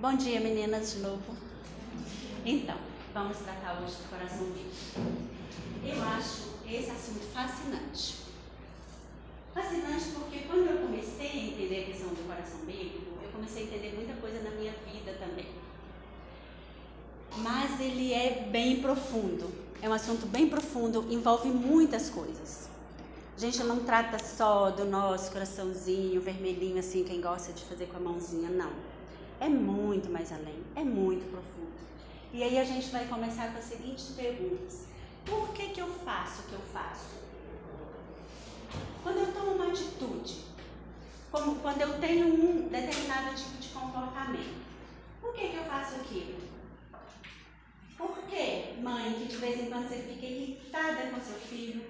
Bom dia, meninas, de novo. Então, vamos tratar hoje do coração bíblico. Eu acho esse assunto fascinante. Fascinante porque quando eu comecei a entender a questão do coração bíblico, eu comecei a entender muita coisa na minha vida também. Mas ele é bem profundo. É um assunto bem profundo, envolve muitas coisas. A gente não trata só do nosso coraçãozinho vermelhinho, assim, quem gosta de fazer com a mãozinha, não. É muito mais além, é muito profundo. E aí a gente vai começar com as seguintes perguntas. Por que, que eu faço o que eu faço? Quando eu tomo uma atitude, como quando eu tenho um determinado tipo de comportamento, por que, que eu faço aquilo? Por que, mãe, que de vez em quando você fica irritada com seu filho,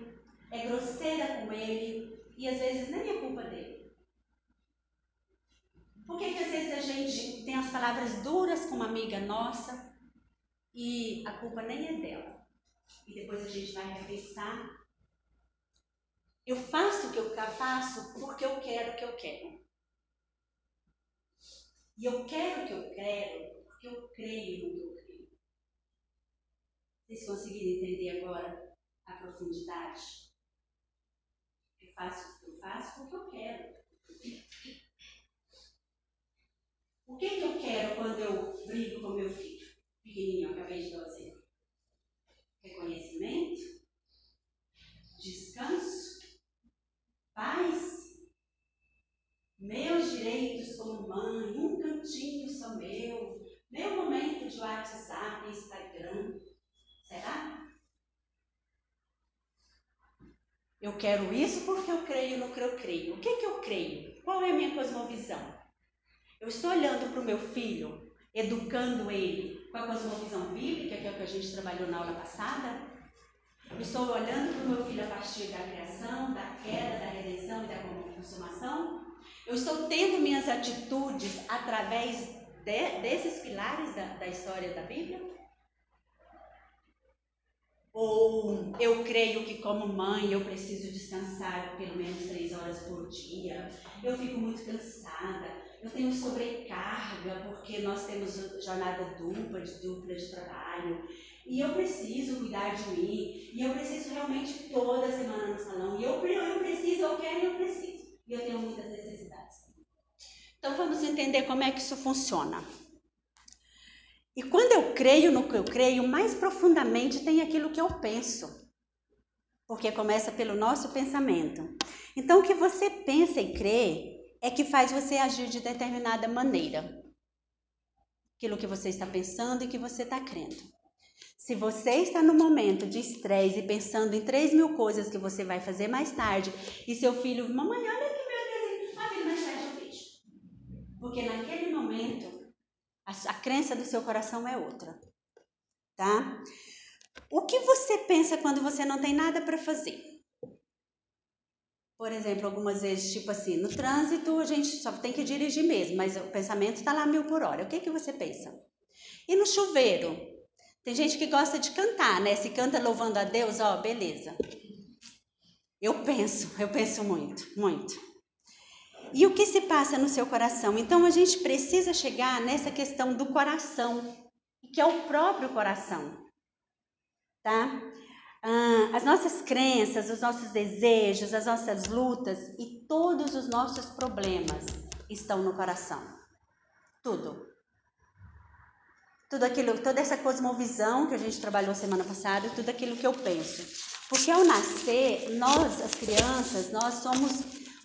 é grosseira com ele e às vezes nem é culpa dele? Por que, que às vezes a gente tem as palavras duras com uma amiga nossa e a culpa nem é dela? E depois a gente vai repensar eu faço o que eu faço porque eu quero o que eu quero. E eu quero o que eu quero porque eu creio no que eu creio. Vocês conseguiram entender agora a profundidade? Eu faço o que eu faço porque eu quero. O que, que eu quero quando eu brigo com meu filho? Pequenininho, acabei de o exemplo. Reconhecimento, descanso Paz, meus direitos como mãe, um cantinho só meu, meu momento de WhatsApp, Instagram. Será? Eu quero isso porque eu creio no que eu creio. O que, que eu creio? Qual é a minha cosmovisão? Eu estou olhando para o meu filho, educando ele com a cosmovisão bíblica, que é o que a gente trabalhou na aula passada, eu estou olhando para o meu filho a partir da criação, da queda, da redenção e da consumação. Eu estou tendo minhas atitudes através de, desses pilares da, da história da Bíblia? Ou eu creio que, como mãe, eu preciso descansar pelo menos três horas por dia. Eu fico muito cansada. Eu tenho sobrecarga porque nós temos jornada dupla, de dupla de trabalho. E eu preciso cuidar de mim. E eu preciso realmente toda semana no salão. E eu, eu preciso, eu quero eu preciso. E eu tenho muitas necessidades. Então vamos entender como é que isso funciona. E quando eu creio no que eu creio, mais profundamente tem aquilo que eu penso. Porque começa pelo nosso pensamento. Então, o que você pensa e crê é que faz você agir de determinada maneira. Aquilo que você está pensando e que você está crendo. Se você está no momento de estresse e pensando em 3 mil coisas que você vai fazer mais tarde, e seu filho, mamãe, olha aqui meu desenho, ah, mais tarde eu vejo. Porque naquele momento a, a crença do seu coração é outra, tá? O que você pensa quando você não tem nada para fazer? Por exemplo, algumas vezes, tipo assim, no trânsito a gente só tem que dirigir mesmo, mas o pensamento está lá mil por hora. O que, que você pensa? E no chuveiro? Tem gente que gosta de cantar, né? Se canta louvando a Deus, ó, beleza. Eu penso, eu penso muito, muito. E o que se passa no seu coração? Então a gente precisa chegar nessa questão do coração, que é o próprio coração, tá? Ah, as nossas crenças, os nossos desejos, as nossas lutas e todos os nossos problemas estão no coração. Tudo. Tudo aquilo, toda essa cosmovisão que a gente trabalhou semana passada, tudo aquilo que eu penso. Porque ao nascer, nós, as crianças, nós somos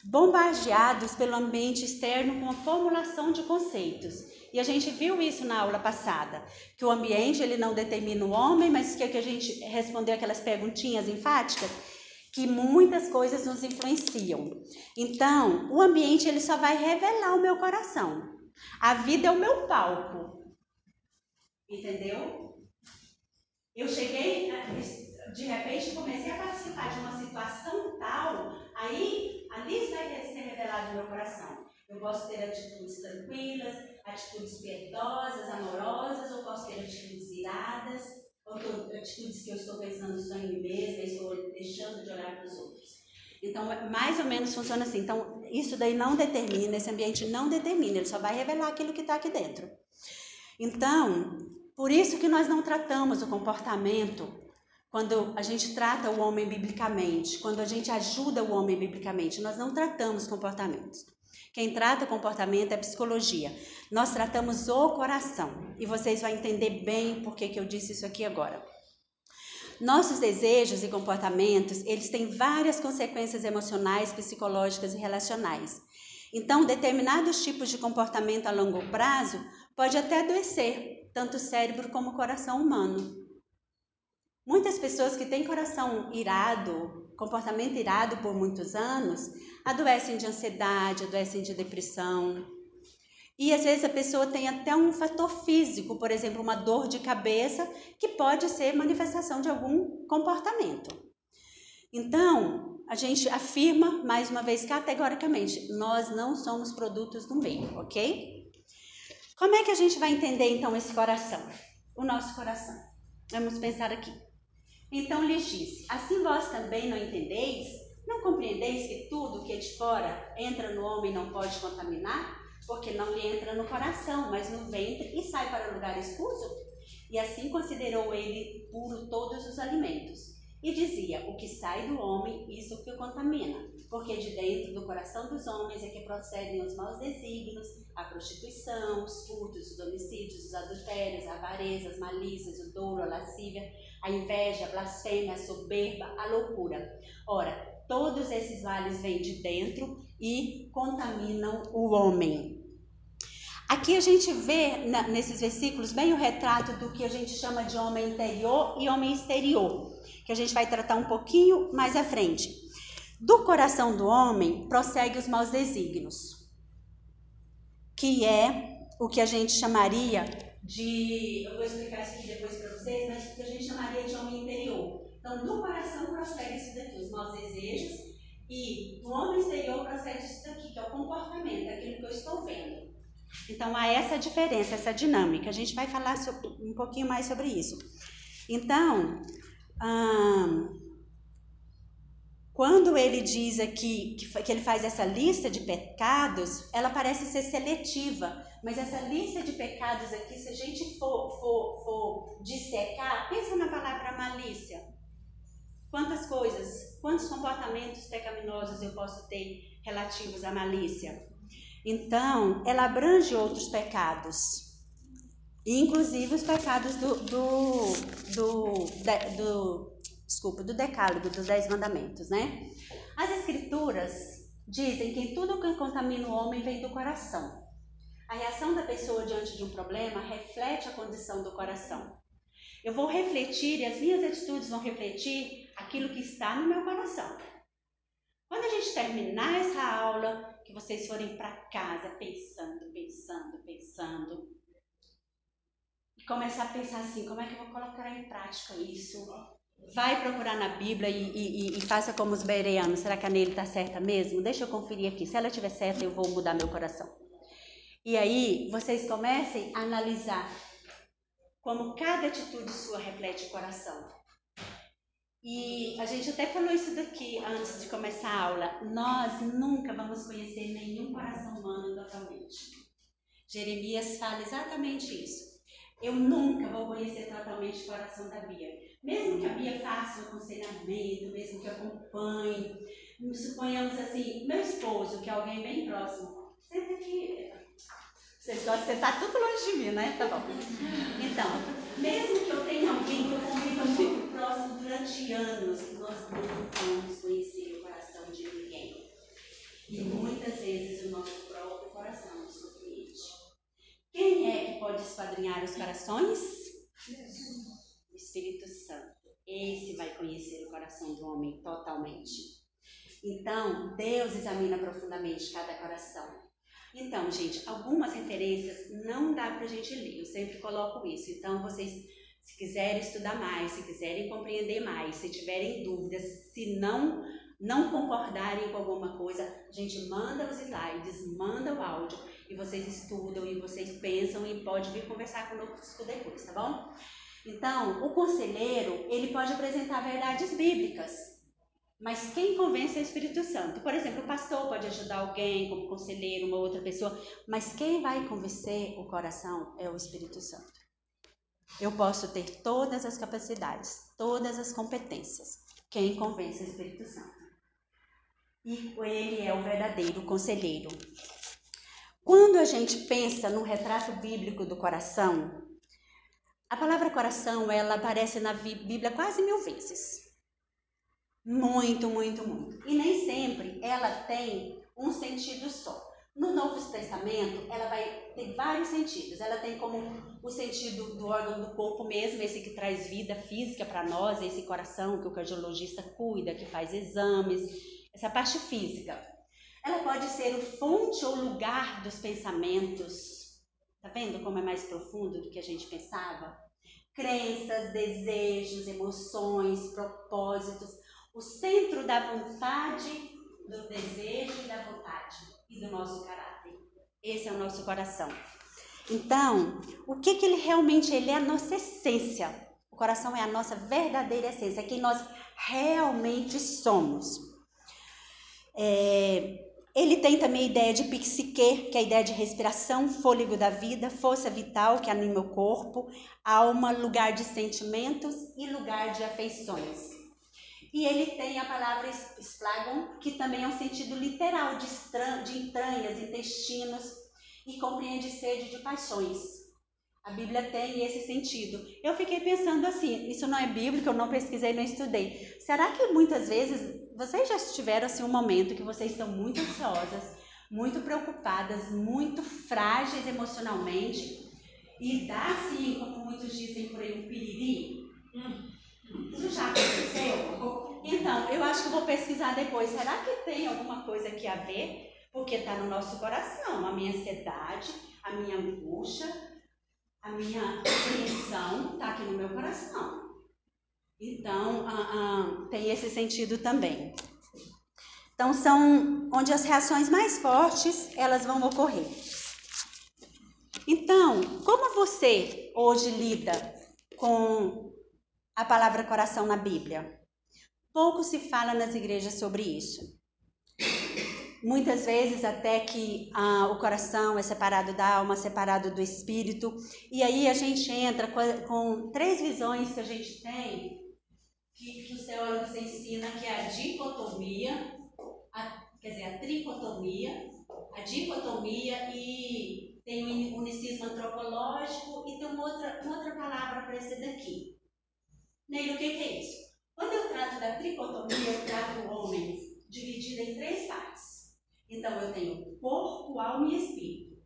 bombardeados pelo ambiente externo com a formulação de conceitos. E a gente viu isso na aula passada, que o ambiente ele não determina o homem, mas que, que a gente respondeu aquelas perguntinhas enfáticas, que muitas coisas nos influenciam. Então, o ambiente ele só vai revelar o meu coração. A vida é o meu palco. Entendeu? Eu cheguei, de repente, comecei a participar de uma situação tal, aí ali vai ser revelado no meu coração. Eu posso ter atitudes tranquilas, atitudes piedosas, amorosas, ou posso ter atitudes iradas, ou atitudes que eu estou pensando só em mim mesma, estou deixando de olhar para os outros. Então, mais ou menos funciona assim. Então, isso daí não determina, esse ambiente não determina, ele só vai revelar aquilo que está aqui dentro. Então, por isso que nós não tratamos o comportamento quando a gente trata o homem biblicamente, quando a gente ajuda o homem biblicamente, nós não tratamos comportamentos. Quem trata comportamento é psicologia. Nós tratamos o coração. E vocês vão entender bem por que, eu disse isso aqui agora. Nossos desejos e comportamentos, eles têm várias consequências emocionais, psicológicas e relacionais. Então, determinados tipos de comportamento a longo prazo pode até adoecer tanto o cérebro como o coração humano. Muitas pessoas que têm coração irado, comportamento irado por muitos anos, adoecem de ansiedade, adoecem de depressão, e às vezes a pessoa tem até um fator físico, por exemplo, uma dor de cabeça, que pode ser manifestação de algum comportamento. Então, a gente afirma, mais uma vez, categoricamente, nós não somos produtos do meio, ok? Como é que a gente vai entender então esse coração? O nosso coração. Vamos pensar aqui. Então lhes disse: Assim vós também não entendeis? Não compreendeis que tudo que é de fora entra no homem e não pode contaminar? porque não lhe entra no coração, mas no ventre e sai para lugar escuso? E assim considerou ele puro todos os alimentos. E dizia: O que sai do homem, isso que o contamina, porque de dentro do coração dos homens é que procedem os maus desígnios, a prostituição, os furtos, os homicídios, os adultérios, a avareza, as malícias, o dolo, a lascívia, a inveja, a blasfêmia, a soberba, a loucura. Ora, todos esses males vêm de dentro e contaminam o homem. Aqui a gente vê nesses versículos bem o retrato do que a gente chama de homem interior e homem exterior, que a gente vai tratar um pouquinho mais à frente. Do coração do homem prossegue os maus desígnios, que é o que a gente chamaria de. Eu vou explicar isso aqui depois para vocês, mas o que a gente chamaria de homem interior. Então, do coração prossegue isso daqui, os maus desejos, e do homem exterior prossegue isso daqui, que é o comportamento, aquilo que eu estou vendo. Então há essa diferença, essa dinâmica. A gente vai falar um pouquinho mais sobre isso. Então, hum, quando ele diz aqui que, que ele faz essa lista de pecados, ela parece ser seletiva, mas essa lista de pecados aqui, se a gente for, for, for dissecar, pensa na palavra malícia. Quantas coisas, quantos comportamentos pecaminosos eu posso ter relativos à malícia? Então, ela abrange outros pecados, inclusive os pecados do, do, do, de, do, desculpa, do decálogo, dos dez mandamentos, né? As escrituras dizem que tudo que contamina o homem vem do coração. A reação da pessoa diante de um problema reflete a condição do coração. Eu vou refletir e as minhas atitudes vão refletir aquilo que está no meu coração. Quando a gente terminar essa aula, que vocês forem para casa pensando, pensando, pensando, e começar a pensar assim, como é que eu vou colocar em prática isso? Vai procurar na Bíblia e, e, e faça como os bereanos. Será que a Nele está certa mesmo? Deixa eu conferir aqui. Se ela estiver certa, eu vou mudar meu coração. E aí, vocês comecem a analisar como cada atitude sua reflete o coração. E a gente até falou isso daqui antes de começar a aula. Nós nunca vamos conhecer nenhum coração humano totalmente. Jeremias fala exatamente isso. Eu nunca vou conhecer totalmente o coração da Bia. Mesmo que a Bia faça um aconselhamento, mesmo que acompanhe, suponhamos assim, meu esposo, que é alguém bem próximo, senta aqui. De sentar tudo longe de mim, né? Tá bom. Então, mesmo que eu tenha alguém que eu conviva muito próximo durante anos, nós não vamos conhecer o coração de ninguém. E muitas vezes o nosso próprio coração nos surpreende. Quem é que pode esquadrinhar os corações? O Espírito Santo. Esse vai conhecer o coração do homem totalmente. Então, Deus examina profundamente cada coração. Então, gente, algumas referências não dá para a gente ler, eu sempre coloco isso. Então, vocês, se quiserem estudar mais, se quiserem compreender mais, se tiverem dúvidas, se não não concordarem com alguma coisa, a gente manda os slides, manda o áudio e vocês estudam e vocês pensam e pode vir conversar conosco depois, tá bom? Então, o conselheiro, ele pode apresentar verdades bíblicas. Mas quem convence é o Espírito Santo. Por exemplo, o pastor pode ajudar alguém como conselheiro, uma outra pessoa, mas quem vai convencer o coração é o Espírito Santo. Eu posso ter todas as capacidades, todas as competências. Quem convence é o Espírito Santo. E ele é o verdadeiro conselheiro. Quando a gente pensa no retrato bíblico do coração, a palavra coração ela aparece na Bíblia quase mil vezes. Muito, muito, muito. E nem sempre ela tem um sentido só. No Novo Testamento, ela vai ter vários sentidos. Ela tem como o sentido do órgão do corpo mesmo, esse que traz vida física para nós, esse coração que o cardiologista cuida, que faz exames, essa parte física. Ela pode ser o fonte ou lugar dos pensamentos. Tá vendo como é mais profundo do que a gente pensava? Crenças, desejos, emoções, propósitos o centro da vontade, do desejo e da vontade e do nosso caráter. Esse é o nosso coração. Então, o que, que ele realmente ele é a nossa essência. O coração é a nossa verdadeira essência, é quem nós realmente somos. É, ele tem também a ideia de psique, que é a ideia de respiração, fôlego da vida, força vital que anima o corpo, alma, lugar de sentimentos e lugar de afeições. E ele tem a palavra esplagon, que também é um sentido literal de, de entranhas, intestinos, e compreende sede de paixões. A Bíblia tem esse sentido. Eu fiquei pensando assim, isso não é bíblico, eu não pesquisei, não estudei. Será que muitas vezes vocês já tiveram assim um momento que vocês estão muito ansiosas, muito preocupadas, muito frágeis emocionalmente e dá assim, como muitos dizem por aí, um piriri? Hum. Isso já aconteceu? Então, eu acho que vou pesquisar depois. Será que tem alguma coisa aqui a ver? Porque está no nosso coração. A minha ansiedade, a minha angústia, a minha tensão está aqui no meu coração. Então, tem esse sentido também. Então, são onde as reações mais fortes elas vão ocorrer. Então, como você hoje lida com a palavra coração na Bíblia. Pouco se fala nas igrejas sobre isso. Muitas vezes até que ah, o coração é separado da alma, separado do espírito. E aí a gente entra com, com três visões que a gente tem, que, que os ensinam, que é a dicotomia, a, quer dizer, a tricotomia, a dicotomia e tem o unicismo antropológico e tem uma outra, uma outra palavra para esse daqui. Neilo, o que, que é isso? Quando eu trato da tricotomia, eu trato o homem dividido em três partes. Então, eu tenho corpo, alma e espírito.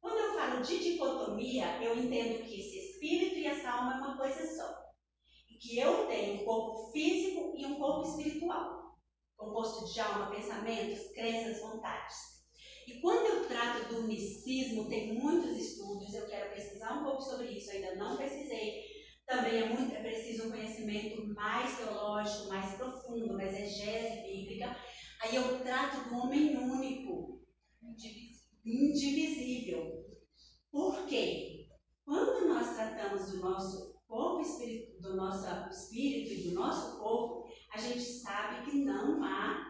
Quando eu falo de dicotomia, eu entendo que esse espírito e essa alma é uma coisa só. E que eu tenho um corpo físico e um corpo espiritual, composto de alma, pensamentos, crenças, vontades. E quando eu trato do unicismo, tem muitos estudos, eu quero pesquisar um pouco sobre isso, ainda não pesquisei, também é muito é preciso um conhecimento mais teológico, mais profundo, mais exegese bíblica. Aí eu trato do homem único, indivisível. Por quê? Quando nós tratamos do nosso corpo espírito, do nosso espírito e do nosso corpo, a gente sabe que não há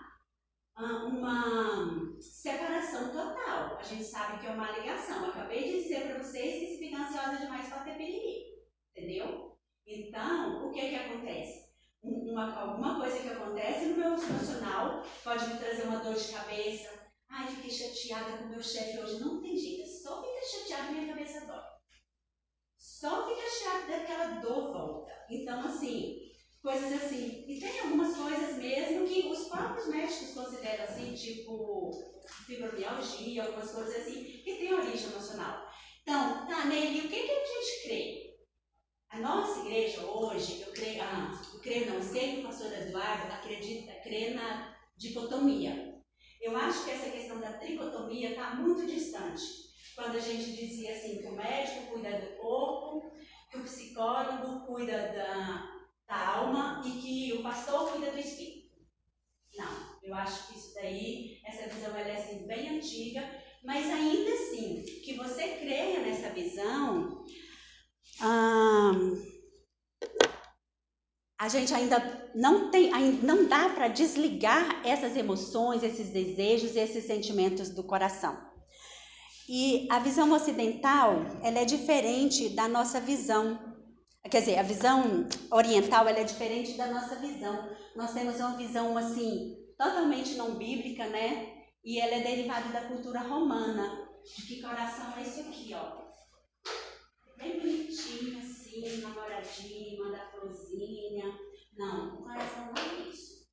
uma separação total. A gente sabe que é uma ligação. acabei de dizer para vocês que se fica ansiosa demais para ter piriri. Entendeu? Então, o que que acontece? Uma, alguma coisa que acontece no meu profissional pode me trazer uma dor de cabeça. Ai, fiquei chateada com meu chefe hoje. Não tem jeito, é só ficar chateada minha cabeça dói. Só fica chateada daquela dor volta. Então, assim, coisas assim. E tem algumas coisas mesmo que os próprios médicos consideram assim, tipo fibromialgia, algumas coisas assim, que tem origem emocional. Então, tá, Neili, o que, que a gente crê? A nossa igreja hoje, eu creio, ah, eu creio não, sei que o pastor Eduardo acredita, crê na dicotomia. Eu acho que essa questão da tricotomia está muito distante. Quando a gente dizia assim, que o médico cuida do corpo, que o psicólogo cuida da, da alma e que o pastor cuida do espírito. Não, eu acho que isso daí, essa visão ela é assim, bem antiga, mas ainda assim, que você creia nessa visão, a gente ainda não tem, não dá para desligar essas emoções, esses desejos esses sentimentos do coração. E a visão ocidental, ela é diferente da nossa visão. Quer dizer, a visão oriental, ela é diferente da nossa visão. Nós temos uma visão assim, totalmente não bíblica, né? E ela é derivada da cultura romana. De que coração é esse aqui, ó? Bem bonitinho assim, namoradinho, manda florzinha. Não, o coração não é isso.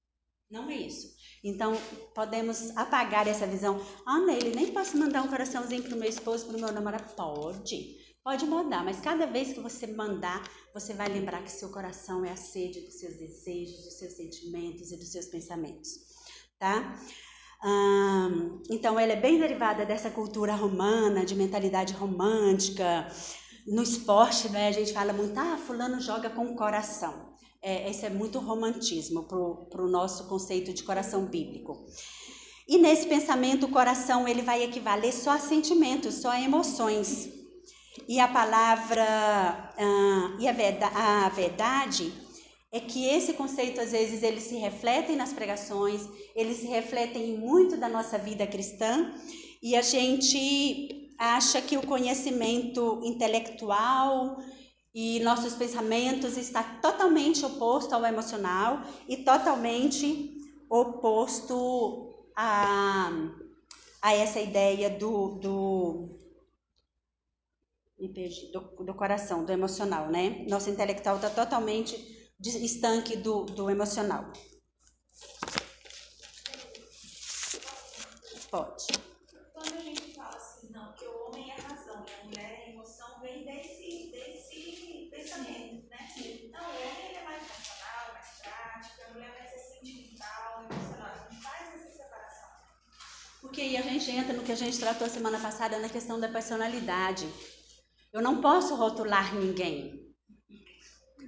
Não é isso. Então, podemos apagar essa visão. Ah, nele, nem posso mandar um coraçãozinho para o meu esposo, para o meu namorado. Pode, pode mandar, mas cada vez que você mandar, você vai lembrar que seu coração é a sede dos seus desejos, dos seus sentimentos e dos seus pensamentos, tá? então, ela é bem derivada dessa cultura romana, de mentalidade romântica. No esporte, né, a gente fala muito, ah, fulano joga com o coração. É, esse é muito romantismo para o nosso conceito de coração bíblico. E nesse pensamento, o coração ele vai equivaler só a sentimentos, só a emoções. E a palavra, uh, e a verdade, a verdade é que esse conceito, às vezes, ele se reflete nas pregações, eles se refletem em muito da nossa vida cristã, e a gente acha que o conhecimento intelectual e nossos pensamentos está totalmente oposto ao emocional e totalmente oposto a, a essa ideia do, do, do, do coração, do emocional, né? Nosso intelectual está totalmente estanque do, do emocional. Pode. Aí a gente entra no que a gente tratou semana passada na questão da personalidade. Eu não posso rotular ninguém.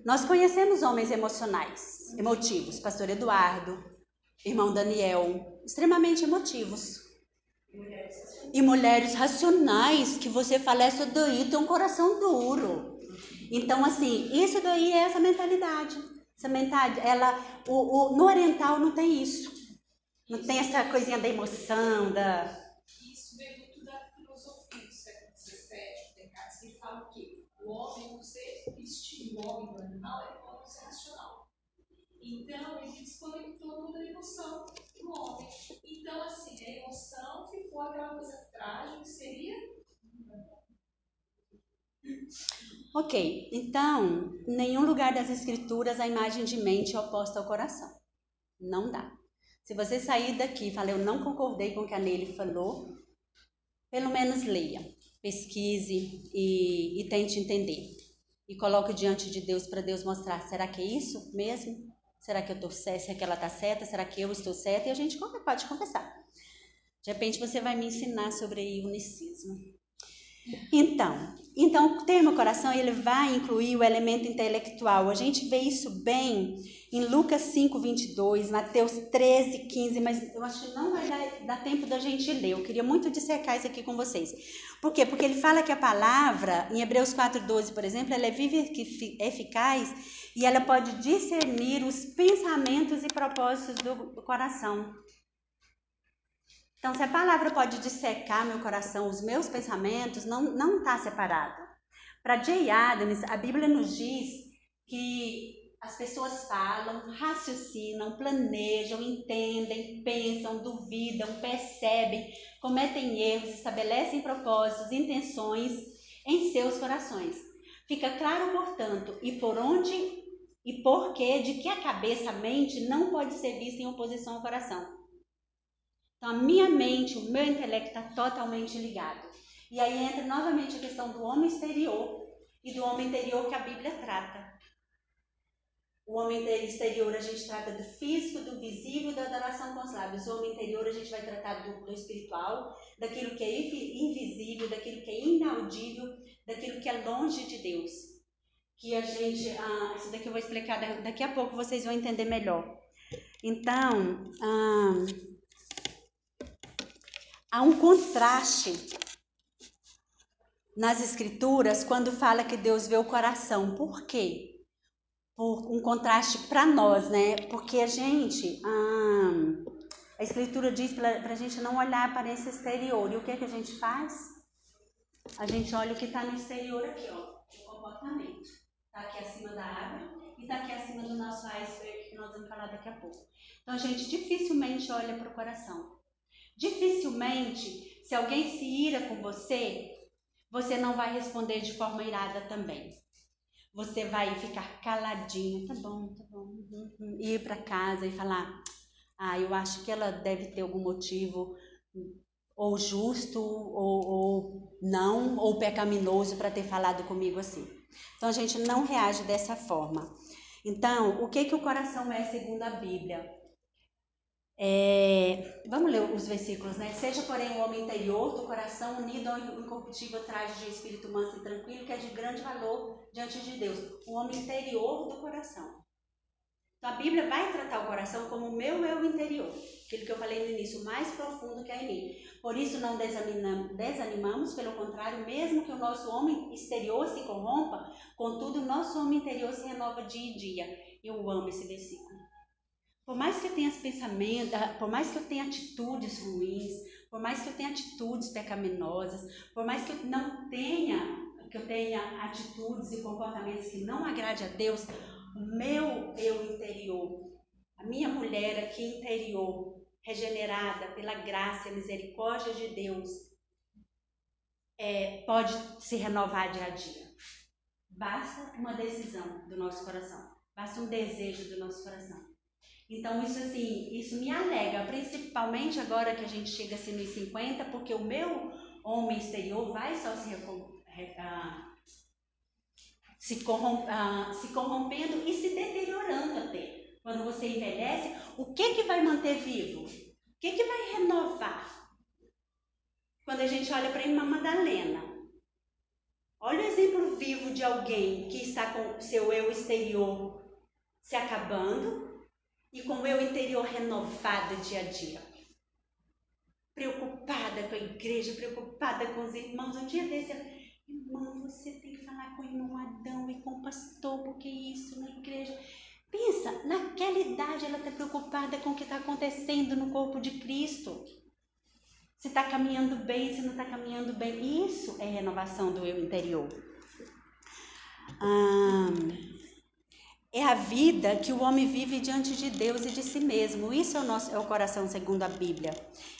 Nós conhecemos homens emocionais, emotivos, pastor Eduardo, irmão Daniel, extremamente emotivos. E mulheres racionais, que você fala, essa daí tem um coração duro. Então, assim, isso daí é essa mentalidade. Essa mentalidade, ela, o, o, no oriental não tem isso. Não tem essa coisinha da emoção, da... Isso vem muito da filosofia do século XVII, tem caras que falam que o homem, por ser instinto, o homem do animal, é um homem racional. Então, ele desconectou toda a emoção do homem. Então, assim, a emoção ficou aquela coisa trágica que seria. Ok, então, em nenhum lugar das escrituras a imagem de mente é oposta ao coração. Não dá. Se você sair daqui e falar, eu não concordei com o que a Nele falou, pelo menos leia pesquise e, e tente entender. E coloque diante de Deus para Deus mostrar: será que é isso mesmo? Será que eu estou certa? Será que ela está certa? Será que eu estou certa? E a gente pode conversar. De repente você vai me ensinar sobre o unicismo. Então, então o termo coração ele vai incluir o elemento intelectual. A gente vê isso bem em Lucas 5, 22, Mateus 13, 15, mas eu acho que não vai dar, dar tempo da gente ler. Eu queria muito dissecar isso aqui com vocês. Por quê? Porque ele fala que a palavra, em Hebreus 4, 12, por exemplo, ela é viva e eficaz e ela pode discernir os pensamentos e propósitos do, coração. Então, se a palavra pode dissecar meu coração, os meus pensamentos, não está separado. Para Jay Adams, a Bíblia nos diz que as pessoas falam, raciocinam, planejam, entendem, pensam, duvidam, percebem, cometem erros, estabelecem propósitos, intenções em seus corações. Fica claro, portanto, e por onde e por que de que a cabeça, a mente, não pode ser vista em oposição ao coração. Então, a minha mente, o meu intelecto está totalmente ligado. E aí entra novamente a questão do homem exterior e do homem interior que a Bíblia trata. O homem exterior a gente trata do físico, do visível da adoração com os lábios. O homem interior a gente vai tratar do, do espiritual, daquilo que é invisível, daquilo que é inaudível, daquilo que é longe de Deus. Que a gente, ah, isso daqui eu vou explicar daqui a pouco, vocês vão entender melhor. Então, ah, há um contraste nas escrituras quando fala que Deus vê o coração. Por quê? por um contraste para nós, né? Porque a gente, a escritura diz para a gente não olhar a aparência exterior. E o que é que a gente faz? A gente olha o que está no exterior aqui, ó, o comportamento. Está aqui acima da árvore e está aqui acima do nosso iceberg, que nós vamos falar daqui a pouco. Então a gente dificilmente olha para o coração. Dificilmente, se alguém se ira com você, você não vai responder de forma irada também. Você vai ficar caladinho, tá bom, tá bom, uhum, uhum, ir para casa e falar: ah, eu acho que ela deve ter algum motivo ou justo ou, ou não, ou pecaminoso para ter falado comigo assim. Então a gente não reage dessa forma. Então, o que que o coração é segundo a Bíblia? É, vamos ler os versículos, né? Seja, porém, o homem interior do coração unido ao incorruptível traje de espírito manso e tranquilo, que é de grande valor diante de Deus. O homem interior do coração. Então, a Bíblia vai tratar o coração como o meu eu interior, aquilo que eu falei no início, mais profundo que é em mim. Por isso, não desanimamos, pelo contrário, mesmo que o nosso homem exterior se corrompa, contudo, o nosso homem interior se renova dia em dia. Eu amo esse versículo. Por mais que eu tenha pensamentos, ah, por mais que eu tenha atitudes ruins, por mais que eu tenha atitudes pecaminosas, por mais que eu não tenha, que eu tenha atitudes e comportamentos que não agrade a Deus, o meu eu interior, a minha mulher aqui interior, regenerada pela graça e misericórdia de Deus, é, pode se renovar dia a dia. Basta uma decisão do nosso coração, basta um desejo do nosso coração. Então, isso assim, isso me alega, principalmente agora que a gente chega assim nos 50, porque o meu homem exterior vai só se, uh, se, corrom uh, se corrompendo e se deteriorando até. Quando você envelhece, o que que vai manter vivo? O que que vai renovar? Quando a gente olha para a irmã Madalena, olha o exemplo vivo de alguém que está com seu eu exterior se acabando e com o eu interior renovado dia a dia. Preocupada com a igreja, preocupada com os irmãos. Um dia desse, eu, irmão, você tem que falar com o irmão Adão e com o pastor, porque isso na igreja. Pensa, naquela idade ela está preocupada com o que está acontecendo no corpo de Cristo. Se está caminhando bem, se não está caminhando bem. Isso é renovação do eu interior. Hum, é a vida que o homem vive diante de Deus e de si mesmo. Isso é o, nosso, é o coração segundo a Bíblia.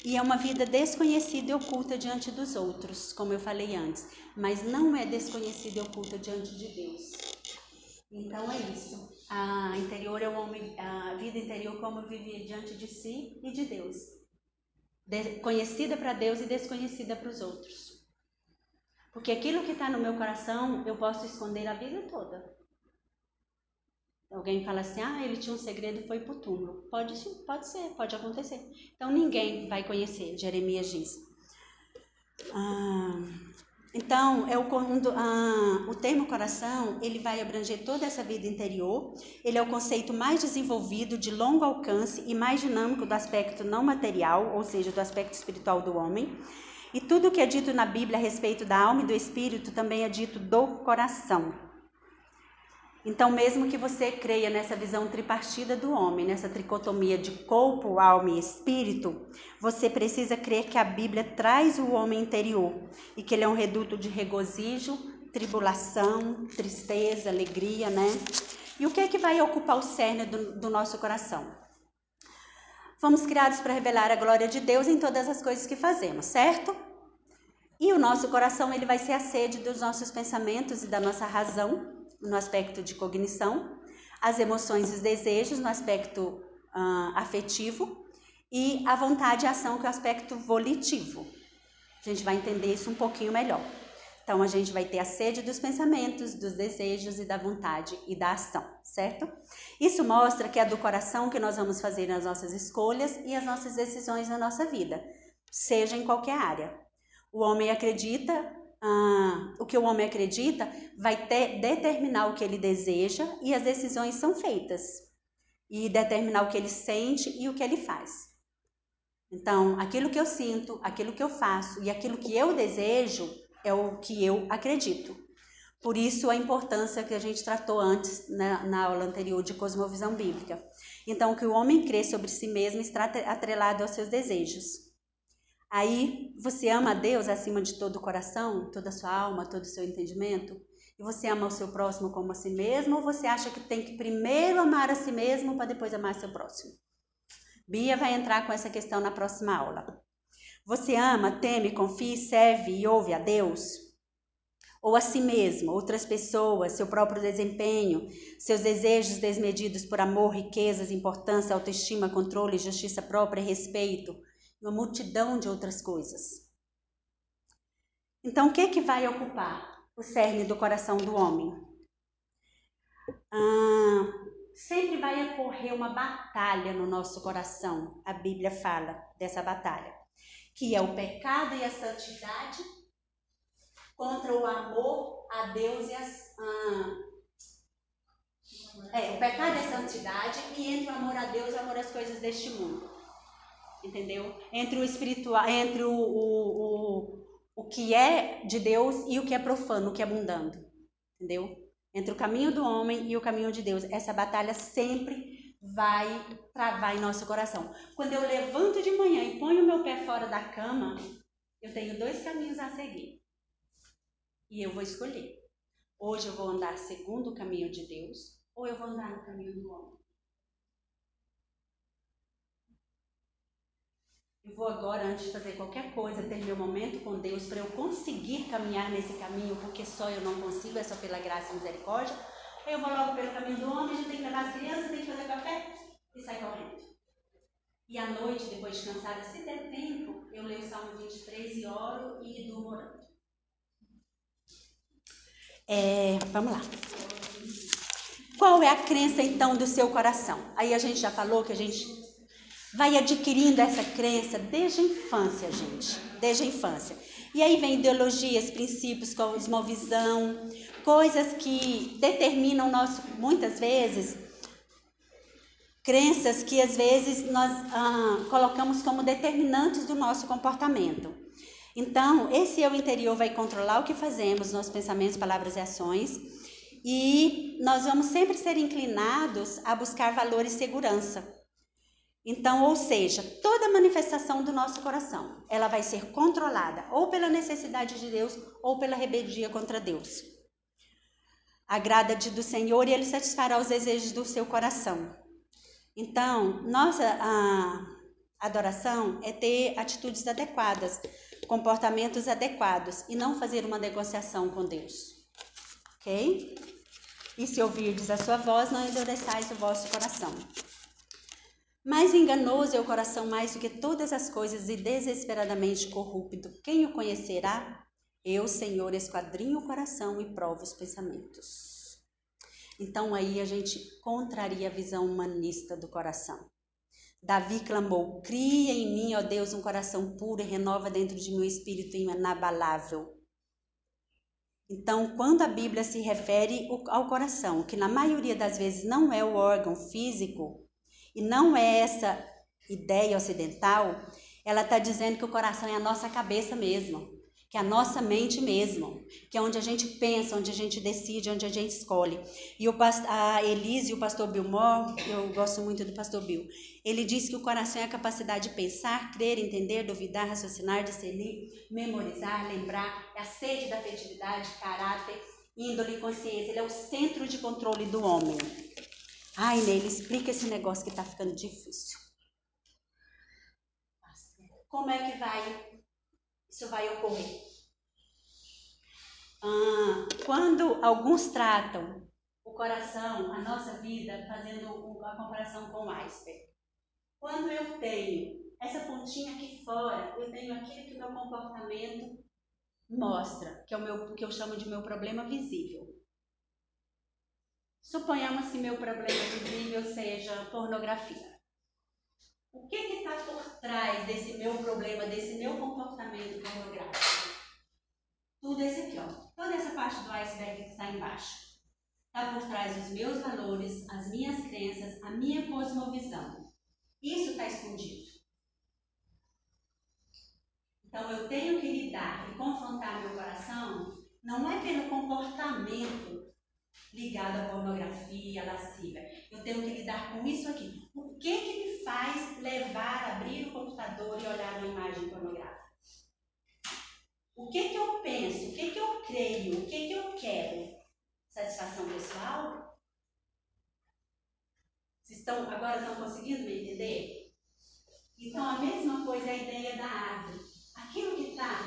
E é uma vida desconhecida e oculta diante dos outros, como eu falei antes. Mas não é desconhecida e oculta diante de Deus. Então é isso. A interior é o homem, a vida interior como viver diante de si e de Deus. De, conhecida para Deus e desconhecida para os outros. Porque aquilo que está no meu coração eu posso esconder a vida toda. Alguém fala assim, ah, ele tinha um segredo e foi o túmulo. Pode, pode ser, pode acontecer. Então ninguém vai conhecer, Jeremias diz. Ah, então, é o, ah, o termo coração, ele vai abranger toda essa vida interior. Ele é o conceito mais desenvolvido, de longo alcance e mais dinâmico do aspecto não material, ou seja, do aspecto espiritual do homem. E tudo o que é dito na Bíblia a respeito da alma e do espírito também é dito do coração. Então, mesmo que você creia nessa visão tripartida do homem, nessa tricotomia de corpo, alma e espírito, você precisa crer que a Bíblia traz o homem interior e que ele é um reduto de regozijo, tribulação, tristeza, alegria, né? E o que é que vai ocupar o cerne do, do nosso coração? Fomos criados para revelar a glória de Deus em todas as coisas que fazemos, certo? E o nosso coração ele vai ser a sede dos nossos pensamentos e da nossa razão no aspecto de cognição, as emoções e os desejos no aspecto uh, afetivo e a vontade e ação que é o aspecto volitivo. A gente vai entender isso um pouquinho melhor. Então a gente vai ter a sede dos pensamentos, dos desejos e da vontade e da ação, certo? Isso mostra que é do coração que nós vamos fazer as nossas escolhas e as nossas decisões na nossa vida, seja em qualquer área. O homem acredita ah, o que o homem acredita vai ter, determinar o que ele deseja e as decisões são feitas. E determinar o que ele sente e o que ele faz. Então, aquilo que eu sinto, aquilo que eu faço e aquilo que eu desejo é o que eu acredito. Por isso a importância que a gente tratou antes na, na aula anterior de cosmovisão bíblica. Então, que o homem crê sobre si mesmo está atrelado aos seus desejos. Aí você ama a Deus acima de todo o coração, toda a sua alma, todo o seu entendimento? E você ama o seu próximo como a si mesmo? Ou você acha que tem que primeiro amar a si mesmo para depois amar seu próximo? Bia vai entrar com essa questão na próxima aula. Você ama, teme, confia, serve e ouve a Deus? Ou a si mesmo, outras pessoas, seu próprio desempenho, seus desejos desmedidos por amor, riquezas, importância, autoestima, controle, justiça própria e respeito, uma multidão de outras coisas. Então, o que, que vai ocupar o cerne do coração do homem? Ah, sempre vai ocorrer uma batalha no nosso coração. A Bíblia fala dessa batalha, que é o pecado e a santidade contra o amor a Deus e as. Ah, é, o pecado e a santidade e entre o amor a Deus e o amor às coisas deste mundo. Entendeu? Entre o espiritual, entre o, o, o, o que é de Deus e o que é profano, o que é mundano. Entendeu? Entre o caminho do homem e o caminho de Deus. Essa batalha sempre vai travar em nosso coração. Quando eu levanto de manhã e ponho meu pé fora da cama, eu tenho dois caminhos a seguir. E eu vou escolher. Hoje eu vou andar segundo o caminho de Deus ou eu vou andar no caminho do homem. Eu vou agora, antes de fazer qualquer coisa, ter meu momento com Deus para eu conseguir caminhar nesse caminho, porque só eu não consigo, é só pela graça e misericórdia. Ou eu vou logo pelo caminho do homem, a gente tem que levar as crianças, tem que fazer café e sai correndo. E à noite, depois de cansada, se der tempo, eu leio o Salmo 23 e oro e durmo orando. É, vamos lá. Qual é a crença então do seu coração? Aí a gente já falou que a gente vai adquirindo essa crença desde a infância, gente, desde a infância. E aí vem ideologias, princípios, cosmovisão, coisas que determinam nosso, muitas vezes, crenças que às vezes nós ah, colocamos como determinantes do nosso comportamento. Então, esse eu interior vai controlar o que fazemos, nossos pensamentos, palavras e ações, e nós vamos sempre ser inclinados a buscar valor e segurança. Então, ou seja, toda manifestação do nosso coração, ela vai ser controlada ou pela necessidade de Deus ou pela rebeldia contra Deus. Agrada-te do Senhor e Ele satisfará os desejos do seu coração. Então, nossa adoração é ter atitudes adequadas comportamentos adequados e não fazer uma negociação com Deus. Ok? E se ouvirdes a sua voz, não endureçais o vosso coração. Mais enganoso é o coração mais do que todas as coisas e desesperadamente corrupto. Quem o conhecerá? Eu, Senhor, esquadrinho o coração e provo os pensamentos. Então aí a gente contraria a visão humanista do coração. Davi clamou: Cria em mim, ó Deus, um coração puro e renova dentro de mim um espírito inabalável. Então, quando a Bíblia se refere ao coração, que na maioria das vezes não é o órgão físico, e não é essa ideia ocidental, ela está dizendo que o coração é a nossa cabeça mesmo que é a nossa mente mesmo, que é onde a gente pensa, onde a gente decide, onde a gente escolhe. E o a Elise e o pastor Bill Moore, eu gosto muito do pastor Bill, ele diz que o coração é a capacidade de pensar, crer, entender, duvidar, raciocinar, discernir, memorizar, lembrar, é a sede da afetividade, caráter, índole e consciência. Ele é o centro de controle do homem. Ai, Nele, explica esse negócio que está ficando difícil. Como é que vai isso vai ocorrer? Ah, quando alguns tratam o coração, a nossa vida, fazendo a comparação com o iceberg. Quando eu tenho essa pontinha aqui fora, eu tenho aquilo que o meu comportamento mostra, que é o meu, que eu chamo de meu problema visível. Suponhamos que meu problema visível seja pornografia. O que está por trás desse meu problema, desse meu comportamento pornográfico? Tudo esse aqui, ó. Toda essa parte do iceberg que está embaixo. Está por trás dos meus valores, as minhas crenças, a minha cosmovisão. Isso está escondido. Então eu tenho que lidar e confrontar meu coração Não é pelo comportamento ligado à pornografia, à lascívia. Eu tenho que lidar com isso aqui. O que que me faz levar, abrir o computador e olhar uma imagem pornográfica? O que que eu penso? O que que eu creio? O que que eu quero? Satisfação pessoal? Vocês estão, agora estão conseguindo me entender? Então, a mesma coisa é a ideia da árvore. Aquilo que está,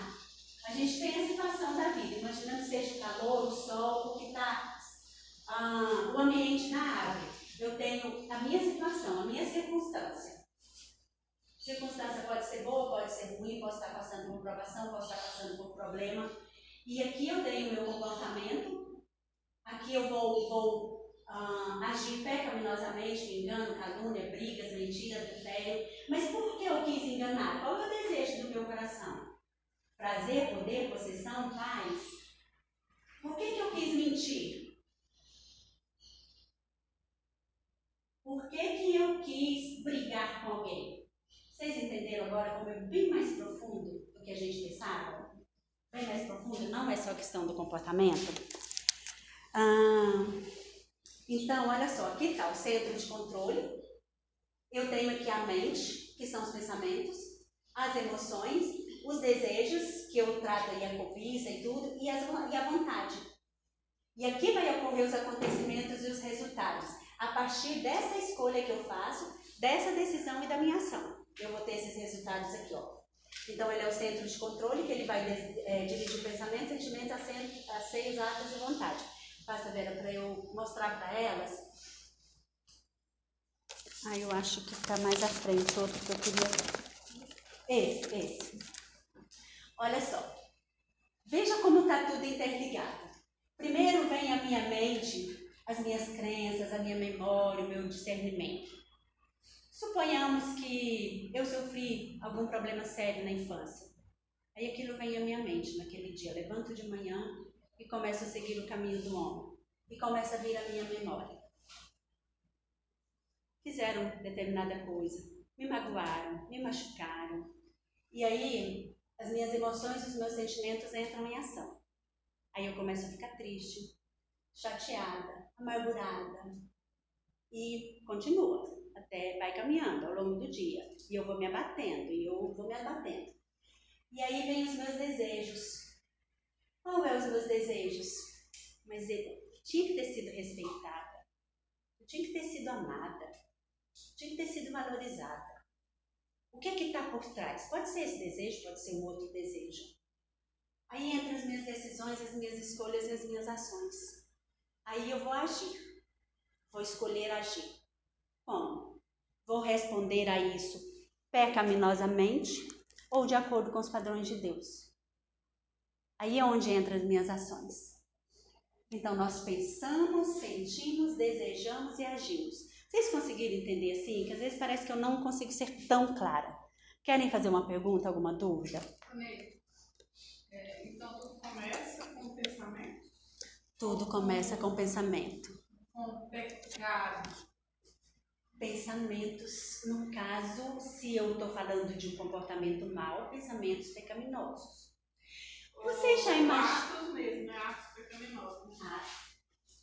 a gente tem a situação da vida, imaginando que seja o calor, o sol, o que está, ah, o ambiente na árvore. Eu tenho a minha situação, a minha circunstância. Circunstância pode ser boa, pode ser ruim, posso estar passando por provação, posso estar passando por problema. E aqui eu tenho o meu comportamento, aqui eu vou, vou uh, agir pecaminosamente, engano, calúnia, brigas, mentiras, adultério. Mas por que eu quis enganar? Qual é o desejo do meu coração? Prazer, poder, possessão, paz? Por que, que eu quis mentir? Por que, que eu quis brigar com alguém? Vocês entenderam agora como é bem mais profundo do que a gente pensava? Bem mais profundo, não é só questão do comportamento. Ah, então, olha só, aqui está o centro de controle. Eu tenho aqui a mente, que são os pensamentos, as emoções, os desejos, que eu trato aí a cobiça e tudo, e, as, e a vontade. E aqui vai ocorrer os acontecimentos e os resultados, a partir dessa escolha que eu faço, dessa decisão e da minha ação eu vou ter esses resultados aqui, ó. Então, ele é o centro de controle, que ele vai é, dividir pensamento, sentimento, anseios, atos e vontade. Passa, Vera, para eu mostrar para elas. Ah, eu acho que está mais à frente, outro que eu queria. Esse, esse. Olha só. Veja como está tudo interligado. Primeiro vem a minha mente, as minhas crenças, a minha memória, o meu discernimento. Suponhamos que eu sofri algum problema sério na infância. Aí aquilo vem à minha mente naquele dia. Levanto de manhã e começo a seguir o caminho do homem. E começa a vir a minha memória. Fizeram determinada coisa, me magoaram, me machucaram. E aí as minhas emoções os meus sentimentos entram em ação. Aí eu começo a ficar triste, chateada, amargurada. E continua até vai caminhando ao longo do dia. E eu vou me abatendo, e eu vou me abatendo. E aí vem os meus desejos. Qual é os meus desejos? Mas eu tinha que ter sido respeitada. Eu tinha que ter sido amada. Eu tinha que ter sido valorizada. O que é que está por trás? Pode ser esse desejo, pode ser um outro desejo. Aí entram as minhas decisões, as minhas escolhas e as minhas ações. Aí eu vou agir. Vou escolher agir. Como? Vou responder a isso pecaminosamente ou de acordo com os padrões de Deus? Aí é onde entram as minhas ações. Então nós pensamos, sentimos, desejamos e agimos. Vocês conseguiram entender assim? Que às vezes parece que eu não consigo ser tão clara. Querem fazer uma pergunta, alguma dúvida? É, então tudo começa? Tudo começa com o pensamento. Com pecado pensamentos, no caso, se eu estou falando de um comportamento mau, pensamentos pecaminosos. Você já imaginou? Atos mesmo, né? Atos pecaminosos. Ah,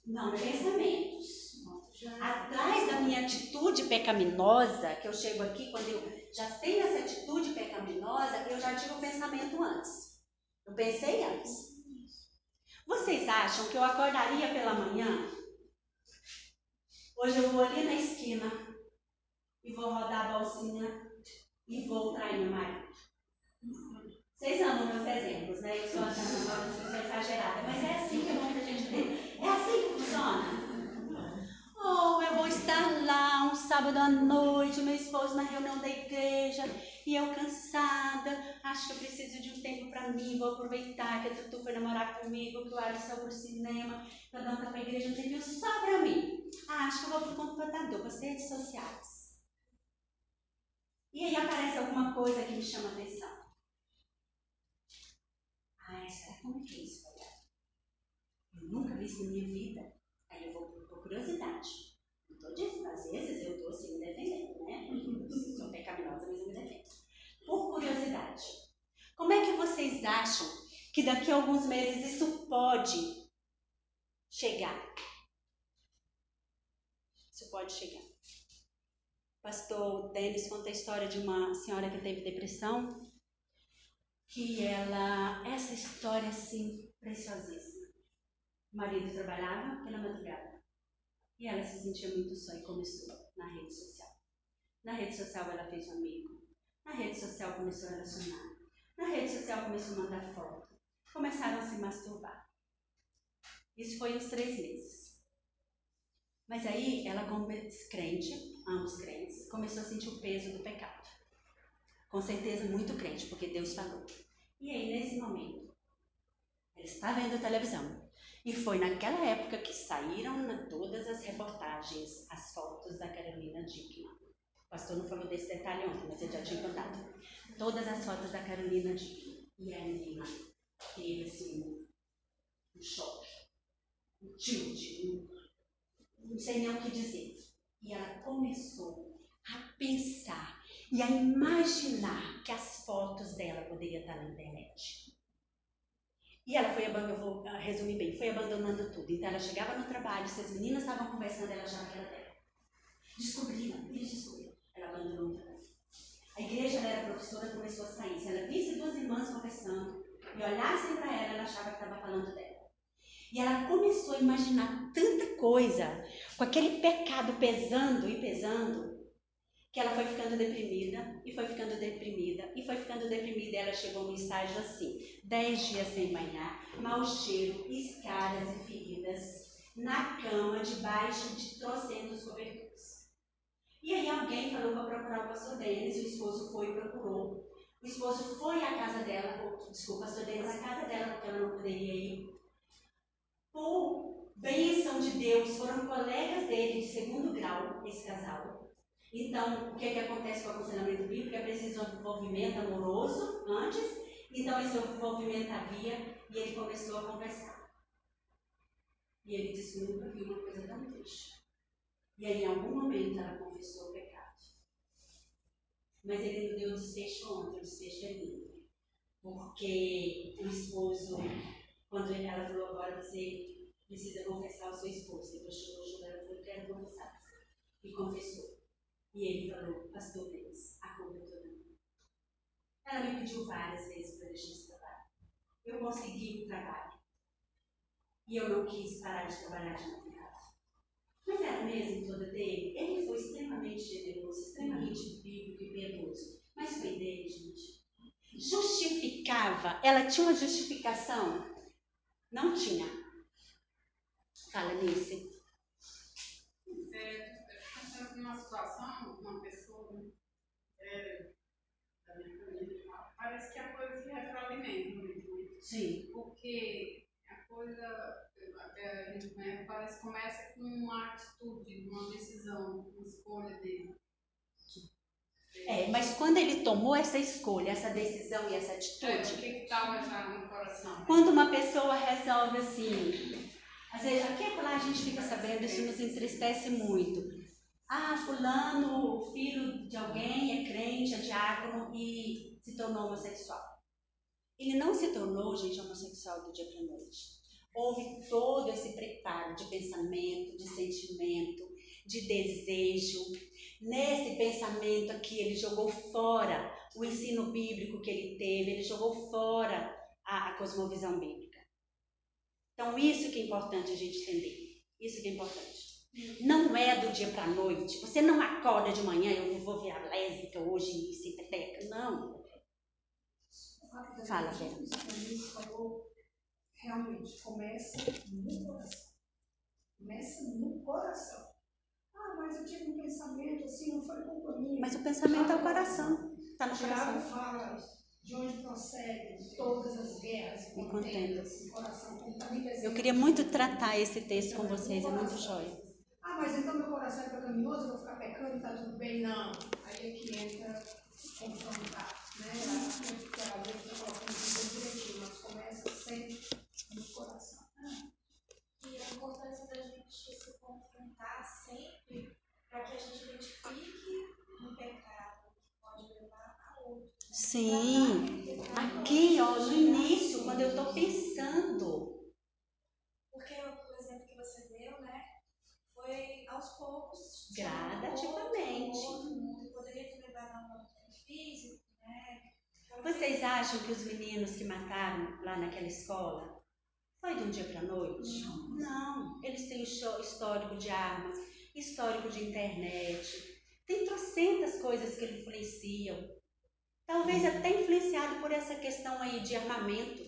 não, pensamentos. Atrás da minha atitude pecaminosa, que eu chego aqui, quando eu já tenho essa atitude pecaminosa, eu já tive o pensamento antes. Eu pensei antes. Vocês acham que eu acordaria pela manhã Hoje eu vou ali na esquina e vou rodar a bolsinha e vou trair meu marido. Vocês amam meus exemplos, né? Eu sou a uma pessoa exagerada, mas é assim que é bom a gente ver. É assim que funciona. Oh, eu vou estar lá um sábado à noite, meu esposo na reunião da igreja, e eu cansada, acho que eu preciso de um tempo para mim, vou aproveitar que a Tutu foi namorar comigo, que o Alisson foi pro cinema, que a Dan tá pra igreja, um tempinho só para mim. Ah, acho que eu vou pro computador, para as redes sociais. E aí aparece alguma coisa que me chama atenção. Ah, será que eu me fiz? Eu nunca vi isso na minha vida. Aí eu vou por curiosidade. Estou dizendo, às vezes eu estou assim me defendendo, né? Eu sou pecaminosa, mas eu me defendo. Por curiosidade. Como é que vocês acham que daqui a alguns meses isso pode pode chegar. Isso pode chegar. Pastor Denis conta a história de uma senhora que teve depressão, que ela, essa história assim, preciosíssima. O marido trabalhava pela madrugada e ela se sentia muito só e começou na rede social. Na rede social ela fez um amigo. Na rede social começou a relacionar. Na rede social começou a mandar foto. Começaram a se masturbar. Isso foi uns três meses. Mas aí ela, como crente, ambos crentes, começou a sentir o peso do pecado. Com certeza muito crente, porque Deus falou. E aí, nesse momento, ela está vendo televisão. E foi naquela época que saíram todas as reportagens, as fotos da Carolina Dickman. O pastor não falou desse detalhe ontem, mas ele já tinha contado. Todas as fotos da Carolina Dickman. E a menina teve assim um choque, um tilt, um, não sei nem o que dizer. E ela começou a pensar e a imaginar que as fotos dela poderiam estar na internet. E ela foi eu vou ah, resumir bem, foi abandonando tudo. Então ela chegava no trabalho, se as meninas estavam conversando, ela que era dela. Descobriram, eles descobriram. Ela abandonou o trabalho. A igreja, ela era professora, começou a sair. Se ela visse duas irmãs conversando e olhassem para ela, ela achava que estava falando dela. E ela começou a imaginar tanta coisa, com aquele pecado pesando e pesando, que ela foi ficando deprimida, e foi ficando deprimida, e foi ficando deprimida. E ela chegou num estágio assim: dez dias sem banhar, mau cheiro, escaras e feridas, na cama, debaixo de trocentos cobertores. E aí alguém falou para procurar o pastor Denis, o esposo foi e procurou. O esposo foi à casa dela, desculpa, pastor Denis, à casa dela, porque ela não poderia ir. Por bênção de Deus, foram colegas dele de segundo grau, esse casal. Então, o que, é que acontece com o aconselhamento bíblico? É preciso um envolvimento amoroso antes. Então, esse envolvimento havia e ele começou a conversar. E ele disse: Nunca vi uma coisa tão triste. E aí, em algum momento, ela confessou o pecado. Mas ele não deu desfecho ontem, o desfecho é lindo. Porque o esposo, quando ela falou agora, você precisa confessar o seu esposo. Depois chegou o ela falou: Quero confessar. E confessou. E ele falou: Pastor Deus, a culpa é toda minha. Ela me pediu várias vezes para deixar esse trabalho. Eu consegui o trabalho. E eu não quis parar de trabalhar de madrugada. Mas era mesmo toda dele? Ele foi extremamente generoso, extremamente bíblico e piedoso. Mas foi dele, gente. Justificava, ela tinha uma justificação? Não tinha. Fala, Nice. É, pensando numa situação, uma pessoa né, é, da minha família, parece que a coisa se retroalimenta muito. Né? Sim. Porque a coisa, até a gente conhece, parece que começa com uma atitude, uma decisão, uma escolha dele. É, mas quando ele tomou essa escolha, essa decisão e essa atitude. É, coração? Quando uma pessoa resolve assim. Às vezes, aqui e lá a gente fica sabendo, isso nos entristece muito. Ah, fulano, filho de alguém, é crente, é diácono e se tornou homossexual. Ele não se tornou, gente, homossexual do dia para noite. Houve todo esse preparo de pensamento, de sentimento, de desejo. Nesse pensamento aqui, ele jogou fora o ensino bíblico que ele teve, ele jogou fora a, a cosmovisão bíblica. Então, isso que é importante a gente entender. Isso que é importante. Não é do dia para a noite. Você não acorda de manhã, eu não vou ver a lésbica hoje e peteca. Não. Fala, Vera. Realmente, começa no coração. Começa no coração. Ah, mas eu tive um pensamento assim, não foi culpa minha. Mas o pensamento é o coração. Está no Tiago coração. fala de onde procedem todas as guerras e contendas coração. Eu queria muito tratar esse texto com vocês, é muito jóia. Ah, mas então meu coração é pecaminoso, eu vou ficar pecando e está tudo bem? Não. Aí é que entra confrontar né? Sim. Aqui, ó, no início, quando eu estou pensando. Porque o exemplo que você deu, né? Foi aos poucos. Gradativamente. Poderia ter levado a um físico, né? Então, Vocês assim, acham que os meninos que mataram lá naquela escola foi de um dia para noite? Não. Não. Eles têm histórico de armas, histórico de internet. Tem trocentas coisas que influenciam. Talvez até influenciado por essa questão aí de armamento.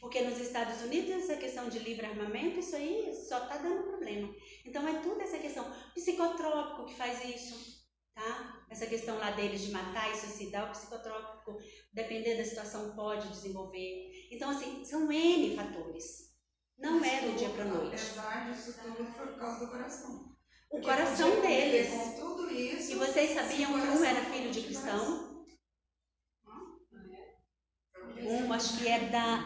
Porque nos Estados Unidos essa questão de livre armamento, isso aí só está dando problema. Então é tudo essa questão psicotrópico que faz isso, tá? Essa questão lá deles de matar e suicidar, o psicotrópico, dependendo da situação, pode desenvolver. Então, assim, são N fatores. Não é do dia para noite. Apesar disso tudo, por causa do coração. O Porque coração deles. Com tudo isso, E vocês sabiam que um era filho de cristão? Um, acho que é da.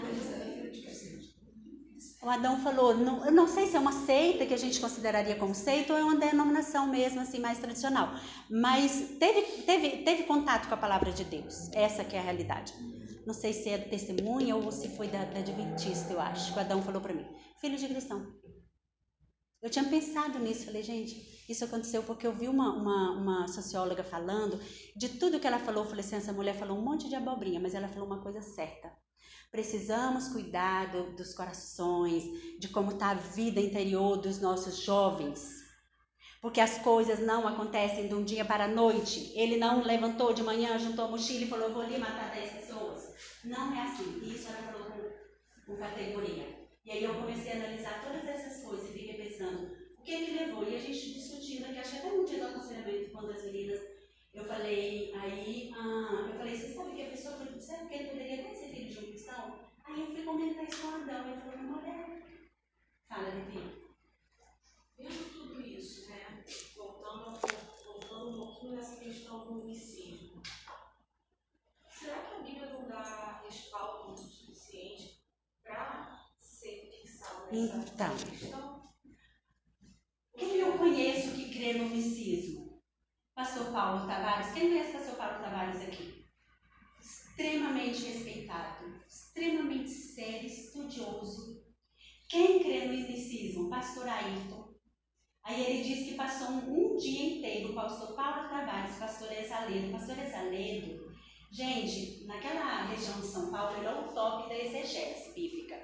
O Adão falou, não, eu não sei se é uma seita que a gente consideraria como seita ou é uma denominação mesmo, assim, mais tradicional. Mas teve, teve, teve contato com a palavra de Deus. Essa que é a realidade. Não sei se é do testemunha ou se foi da, da Adventista, eu acho, que o Adão falou para mim. Filho de cristão. Eu tinha pensado nisso, falei, gente, isso aconteceu porque eu vi uma, uma, uma socióloga falando, de tudo que ela falou, eu falei assim, essa mulher falou um monte de abobrinha, mas ela falou uma coisa certa. Precisamos cuidar do- dos corações, de como está a vida interior dos nossos jovens. Porque as coisas não acontecem de um dia para a noite. Ele não levantou de manhã, juntou a mochila e falou, vou ali matar 10 pessoas. Não é assim. Isso ela falou com, com categoria. E aí eu comecei a analisar todas essas coisas e fiquei pensando, o que que levou? E a gente discutindo aqui, acho que até no dia do aconselhamento, quando as meninas, eu falei, aí, ah, eu falei, você sabe que a pessoa, falou, sabe que ele poderia até ser filho de um cristão? Aí eu fui comentar isso com o Adão, ele falou, mulher, fala, Levi. Vendo tudo isso, né? Voltando, voltando um pouquinho nessa questão do homicídio. Será que a Bíblia não dá respaldo suficiente para ser fixado nessa Então. questão? Quem eu conheço que crê no misticismo? Pastor Paulo Tavares. Quem conhece Pastor Paulo Tavares aqui? Extremamente respeitado, extremamente sério, estudioso. Quem crê no misticismo? Pastor Ayrton. Aí ele diz que passou um, um dia inteiro, o pastor Paulo Tavares, pastor Exaledo. Pastor Exaledo, gente, naquela região de São Paulo, ele é o top da exegese bíblica.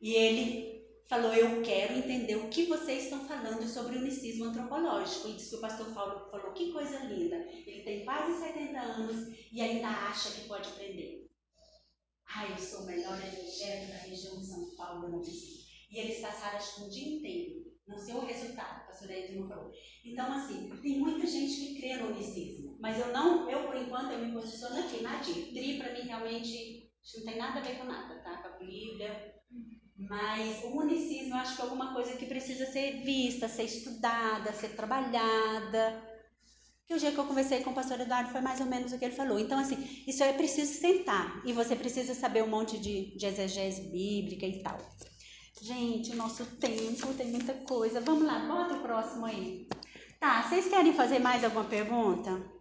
E ele falou: Eu quero entender o que vocês estão falando sobre o unicismo antropológico. E disse que o pastor Paulo falou: Que coisa linda. Ele tem quase 70 anos e ainda acha que pode aprender. Ah, eu sou o melhor exegeta da região de São Paulo, não preciso. E eles passaram acho que um dia inteiro. Não sei o resultado, o pastor Edson não falou. Então, assim, tem muita gente que crê no unicismo. Mas eu não, eu por enquanto, eu me posiciono aqui, Nadir. Tri, para mim, realmente, não tem nada a ver com nada, tá? Com a Bíblia, mas o unicismo eu acho que é alguma coisa que precisa ser vista, ser estudada, ser trabalhada. Que o dia que eu conversei com o pastor Eduardo foi mais ou menos o que ele falou. Então, assim, isso é preciso sentar. E você precisa saber um monte de, de exegese bíblica e tal. Gente, o nosso tempo tem muita coisa. Vamos lá, bota o próximo aí. Tá, vocês querem fazer mais alguma pergunta?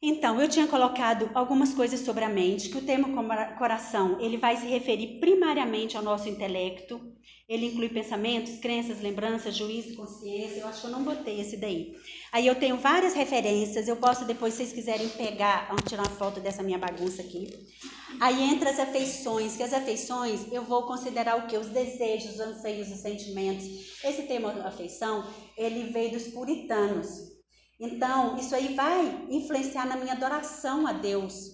Então, eu tinha colocado algumas coisas sobre a mente, que o termo cora- coração, ele vai se referir primariamente ao nosso intelecto, ele inclui pensamentos, crenças, lembranças, juízo, consciência, eu acho que eu não botei esse daí. Aí eu tenho várias referências, eu posso depois, se vocês quiserem pegar, tirar uma foto dessa minha bagunça aqui. Aí entra as afeições, que as afeições eu vou considerar o que? Os desejos, os anseios, os sentimentos. Esse termo afeição, ele veio dos puritanos. Então, isso aí vai influenciar na minha adoração a Deus.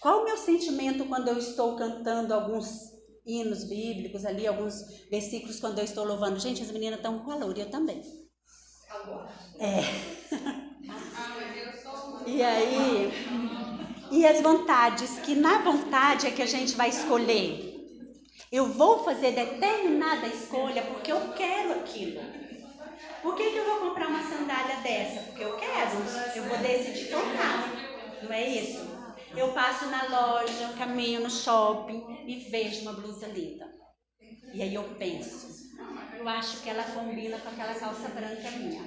Qual o meu sentimento quando eu estou cantando alguns hinos bíblicos ali, alguns versículos quando eu estou louvando? Gente, as meninas estão com calor eu também. É. E aí, e as vontades, que na vontade é que a gente vai escolher. Eu vou fazer determinada escolha porque eu quero aquilo. Por que, que eu vou comprar uma sandália dessa? Porque eu quero. Eu vou decidir comprar. Não é isso? Eu passo na loja, caminho no shopping e vejo uma blusa linda. E aí eu penso, eu acho que ela combina com aquela calça branca minha.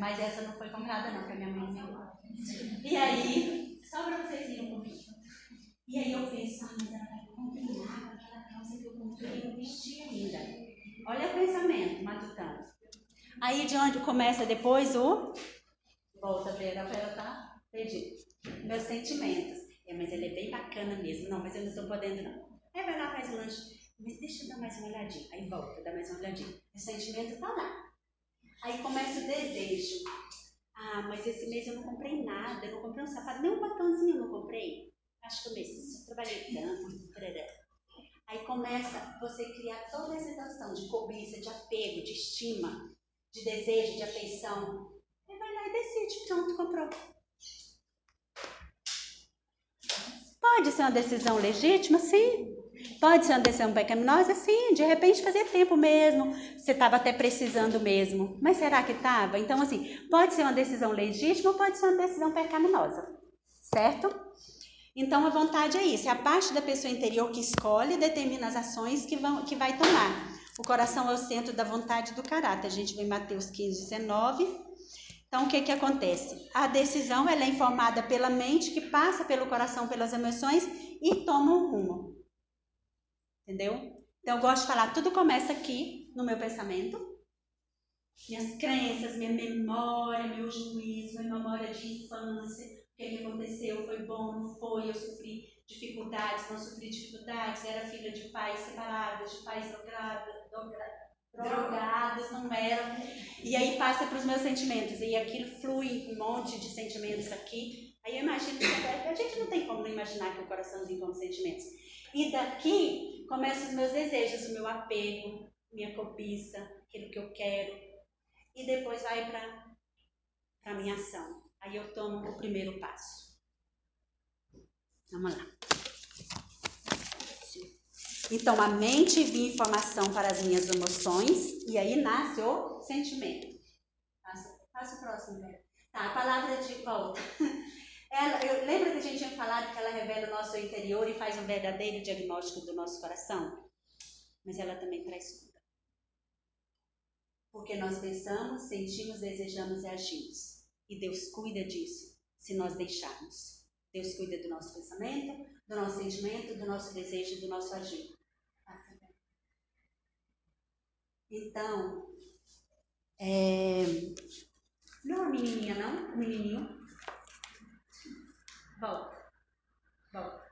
Mas essa não foi comprada não, foi minha mãe que me. E aí, só pra vocês irem comigo. E aí eu penso, ah, vai combinar com aquela calça que eu comprei no vestido ainda. Olha o pensamento matutano. Aí de onde começa depois o. Volta a ver, a Vera tá perdido. Meus sentimentos. É, mas ele é bem bacana mesmo. Não, mas eu não estou podendo, não. Aí vai lá, faz o lanche. Mas deixa eu dar mais uma olhadinha. Aí volta, dá mais uma olhadinha. O sentimento tá lá. Aí começa o desejo. Ah, mas esse mês eu não comprei nada. Eu não comprei um sapato, nem um batonzinho eu não comprei. Acho que eu mês trabalhei tanto. Tarará. Aí começa você criar toda essa situação de cobiça, de apego, de estima, de desejo, de afeição. Aí vai lá e decide, pronto, comprou. Pode ser uma decisão legítima? Sim. Pode ser uma decisão pecaminosa? Sim. De repente fazia tempo mesmo, você estava até precisando mesmo. Mas será que estava? Então, assim, pode ser uma decisão legítima ou pode ser uma decisão pecaminosa. Certo? Então, a vontade é isso. É a parte da pessoa interior que escolhe e determina as ações que, vão, que vai tomar. O coração é o centro da vontade do caráter. A gente vê Mateus 15, 19 então, o que, que acontece? A decisão ela é informada pela mente, que passa pelo coração, pelas emoções e toma um rumo. Entendeu? Então, eu gosto de falar, tudo começa aqui, no meu pensamento. Minhas crenças, minha memória, meu juízo, minha memória de infância, o que, que aconteceu, foi bom, não foi, eu sofri dificuldades, não sofri dificuldades, era filha de pais separados, de pais drogados, drogados, não eram. E aí passa para os meus sentimentos. E aquilo flui um monte de sentimentos aqui. Aí eu imagino que a gente não tem como não imaginar que o coraçãozinho com sentimentos. E daqui começam os meus desejos, o meu apego, minha cobiça, aquilo que eu quero. E depois vai para a minha ação. Aí eu tomo o primeiro passo. Vamos lá. Então, a mente envia informação para as minhas emoções e aí nasce o sentimento. Passa, o próximo, né? Tá, a palavra de volta. Ela, eu, lembra que a gente tinha falado que ela revela o nosso interior e faz um verdadeiro diagnóstico do nosso coração? Mas ela também traz cura. Porque nós pensamos, sentimos, desejamos e agimos. E Deus cuida disso se nós deixarmos. Deus cuida do nosso pensamento, do nosso sentimento, do nosso desejo e do nosso agir. Então, é... não é uma menininha não, um menininho. Volta, volta.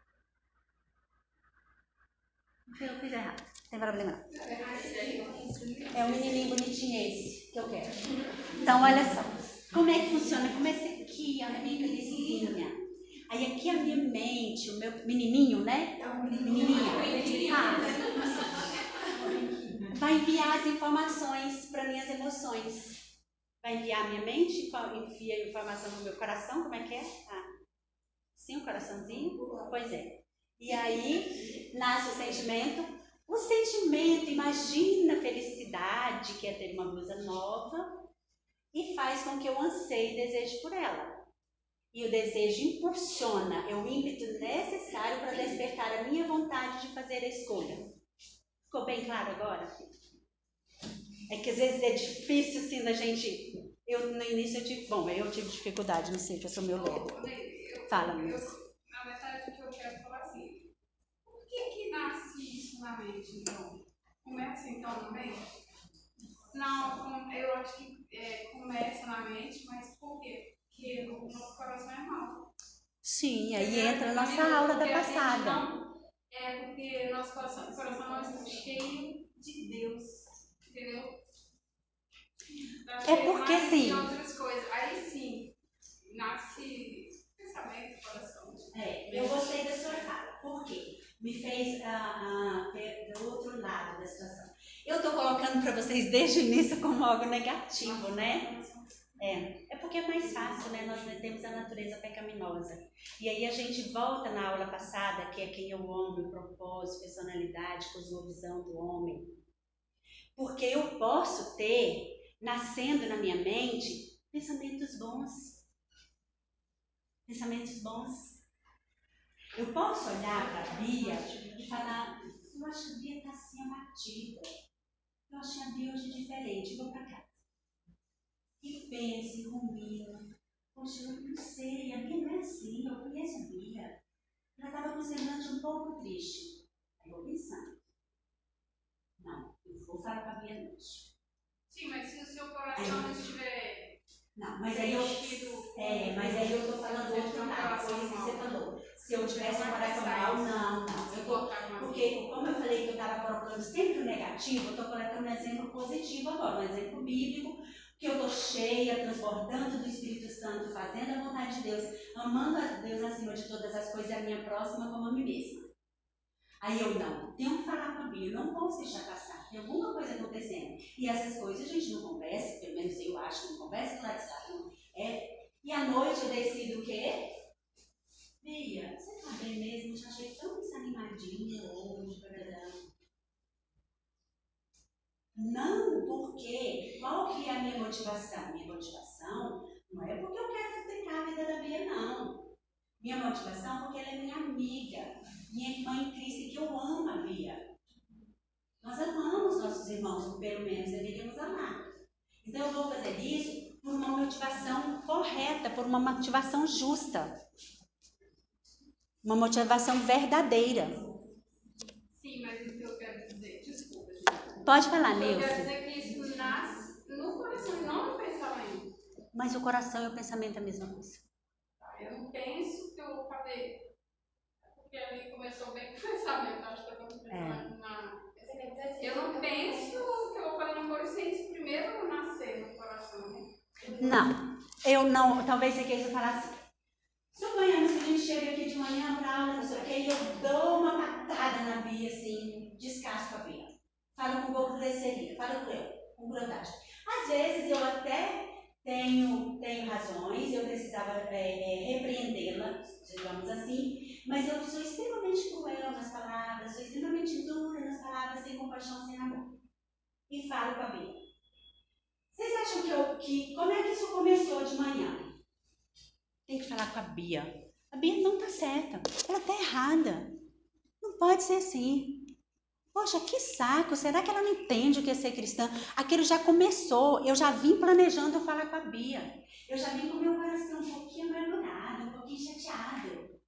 Eu fiz errado, não tem problema não. É um menininho bonitinho esse que eu quero. Então, olha só. Como é que funciona? Começa aqui, a minha cabecinha. Aí aqui a minha mente, o meu menininho, né? Menininha. Ah, vai enviar as informações para minhas emoções. Vai enviar minha mente, envia informação no meu coração, como é que é? Ah, sim, o coraçãozinho? Pois é. E aí nasce o sentimento. O sentimento, imagina a felicidade que é ter uma blusa nova e faz com que eu anseie e deseje por ela. E o desejo impulsiona, é o ímpeto necessário para despertar a minha vontade de fazer a escolha. Ficou bem claro agora? É que às vezes é difícil assim da gente. Eu no início eu tive. Bom, eu tive dificuldade, não sei, eu sou meu lerdo. Fala, meu. Na verdade, o que eu quero falar assim. Por que que nasce isso na mente, então? Começa então na mente? Não, eu acho que é, começa na mente, mas por quê? Porque o nosso coração é mau. Sim, aí entra a nossa aula da passada. É porque nosso coração, coração não está cheio de Deus. Entendeu? Tá é porque sim. outras coisas. Aí sim, nasce pensamento, coração. É, eu gostei da sua fala. Por quê? Me fez ah, ah, ver do outro lado da situação. Eu estou colocando para vocês desde o início como algo negativo, né? É, é porque é mais fácil, né? Nós temos a natureza pecaminosa. E aí a gente volta na aula passada, que é quem é o homem, propósito, personalidade, cosmovisão do homem. Porque eu posso ter, nascendo na minha mente, pensamentos bons. Pensamentos bons. Eu posso olhar para a Bia e falar, eu acho que a Bia está assim abatida. Eu que a Bia hoje é diferente. Vou para cá pense, rumina. Poxa, eu não sei, a Bia não é assim, eu conheço a Bia. Ela estava com semblante um pouco triste. Aí eu pensando, não, eu vou falar com a Bia noite. Sim, mas se o seu coração não estiver Não, mas aí eu. É, mas aí eu tô falando lado, foi coração isso que você falou. Se eu tivesse um coração mal, não, não. Eu tô, porque, como eu falei que eu estava colocando sempre o negativo, eu estou colocando um exemplo positivo agora, um exemplo bíblico, que eu estou cheia, transbordando do Espírito Santo, fazendo a vontade de Deus, amando a Deus acima de todas as coisas e a minha próxima como a mim mesma. Aí eu não, tenho que falar com a Bíblia, não posso deixar passar, tem alguma coisa acontecendo. E essas coisas a gente não conversa, pelo menos eu acho que não conversa, que sabe, não é. E à noite eu decido o quê? Bia, você tá bem mesmo? Eu te achei tão desanimadinha hoje. Não, porque qual que é a minha motivação? Minha motivação não é porque eu quero sustentar a vida da Bia, não. Minha motivação é porque ela é minha amiga, minha irmã em Cristo, que eu amo a Bia. Nós amamos nossos irmãos, ou pelo menos deveríamos amar. Então eu vou fazer isso por uma motivação correta, por uma motivação justa. Uma motivação verdadeira. Sim, mas o que eu quero dizer, desculpa, gente. Pode falar, O que eu quero Nilce. dizer é que isso nasce no coração e não no pensamento. Mas o coração e o pensamento é a mesma coisa. tá? Eu não penso que eu falei. Porque ali começou bem com o pensamento, acho que eu estou pensando na. Assim, Eu não penso que eu falei uma coisa sem isso primeiro nascer no coração, né? Não, eu não, talvez você queira falar assim. Suponhamos que a gente chega aqui de manhã para aula, não sei o quê, e eu dou uma patada na Bia, assim, descasco a Bia. Falo com grosseria, falo eu, com crueldade. Às vezes eu até tenho, tenho razões, eu precisava é, é, repreendê-la, digamos assim, mas eu sou extremamente cruel nas palavras, sou extremamente dura nas palavras, sem compaixão, sem amor. E falo com a Bia. Vocês acham que eu. Que, como é que isso começou de manhã? Tem que falar com a Bia. A Bia não tá certa. Ela tá errada. Não pode ser assim. Poxa, que saco. Será que ela não entende o que é ser cristã? Aquilo já começou. Eu já vim planejando falar com a Bia. Eu já vim com meu coração um pouquinho amargurado, um pouquinho chateado.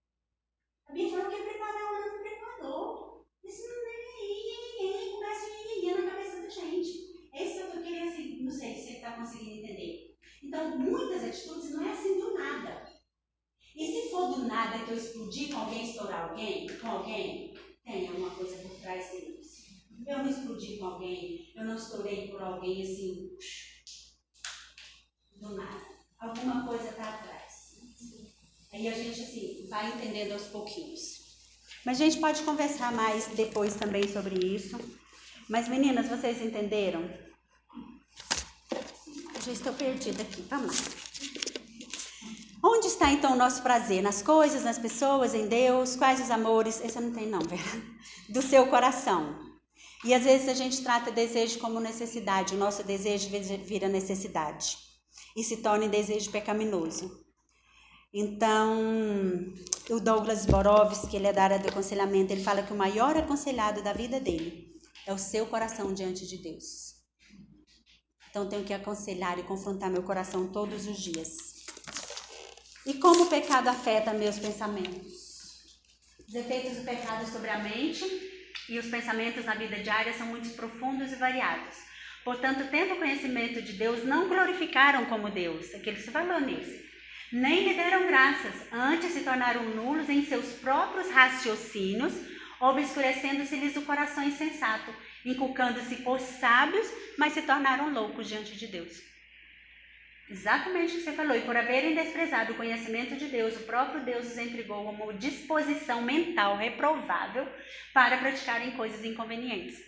A Bia falou que ia preparar, ela não preparou. Isso não é aí, começa a na cabeça da gente. É isso que eu tô querendo, assim, não sei se você está conseguindo entender. Então, muitas atitudes não é assim do nada. E se for do nada que eu explodir com alguém, estourar alguém, com alguém, tem alguma coisa por trás disso. Eu não explodi com alguém, eu não estourei por alguém assim, do nada. Alguma coisa está atrás. Aí a gente assim vai entendendo aos pouquinhos. Mas a gente pode conversar mais depois também sobre isso. Mas meninas, vocês entenderam? Eu já estou perdida aqui. Vamos lá. Onde está então o nosso prazer? Nas coisas, nas pessoas, em Deus? Quais os amores? Esse não tem não, Vera. Do seu coração. E às vezes a gente trata desejo como necessidade. O nosso desejo vira necessidade. E se torna em desejo pecaminoso. Então, o Douglas Borovski, ele é da área do aconselhamento, ele fala que o maior aconselhado da vida dele é o seu coração diante de Deus. Então, tenho que aconselhar e confrontar meu coração todos os dias. E como o pecado afeta meus pensamentos? Os efeitos do pecado sobre a mente e os pensamentos na vida diária são muito profundos e variados. Portanto, tendo conhecimento de Deus, não glorificaram como Deus, aquilo que se falou nisso nem lhe deram graças, antes se tornaram nulos em seus próprios raciocínios, obscurecendo-se-lhes o coração insensato, inculcando-se por sábios, mas se tornaram loucos diante de Deus. Exatamente o que você falou, e por haverem desprezado o conhecimento de Deus, o próprio Deus os entregou como disposição mental reprovável para praticarem coisas inconvenientes.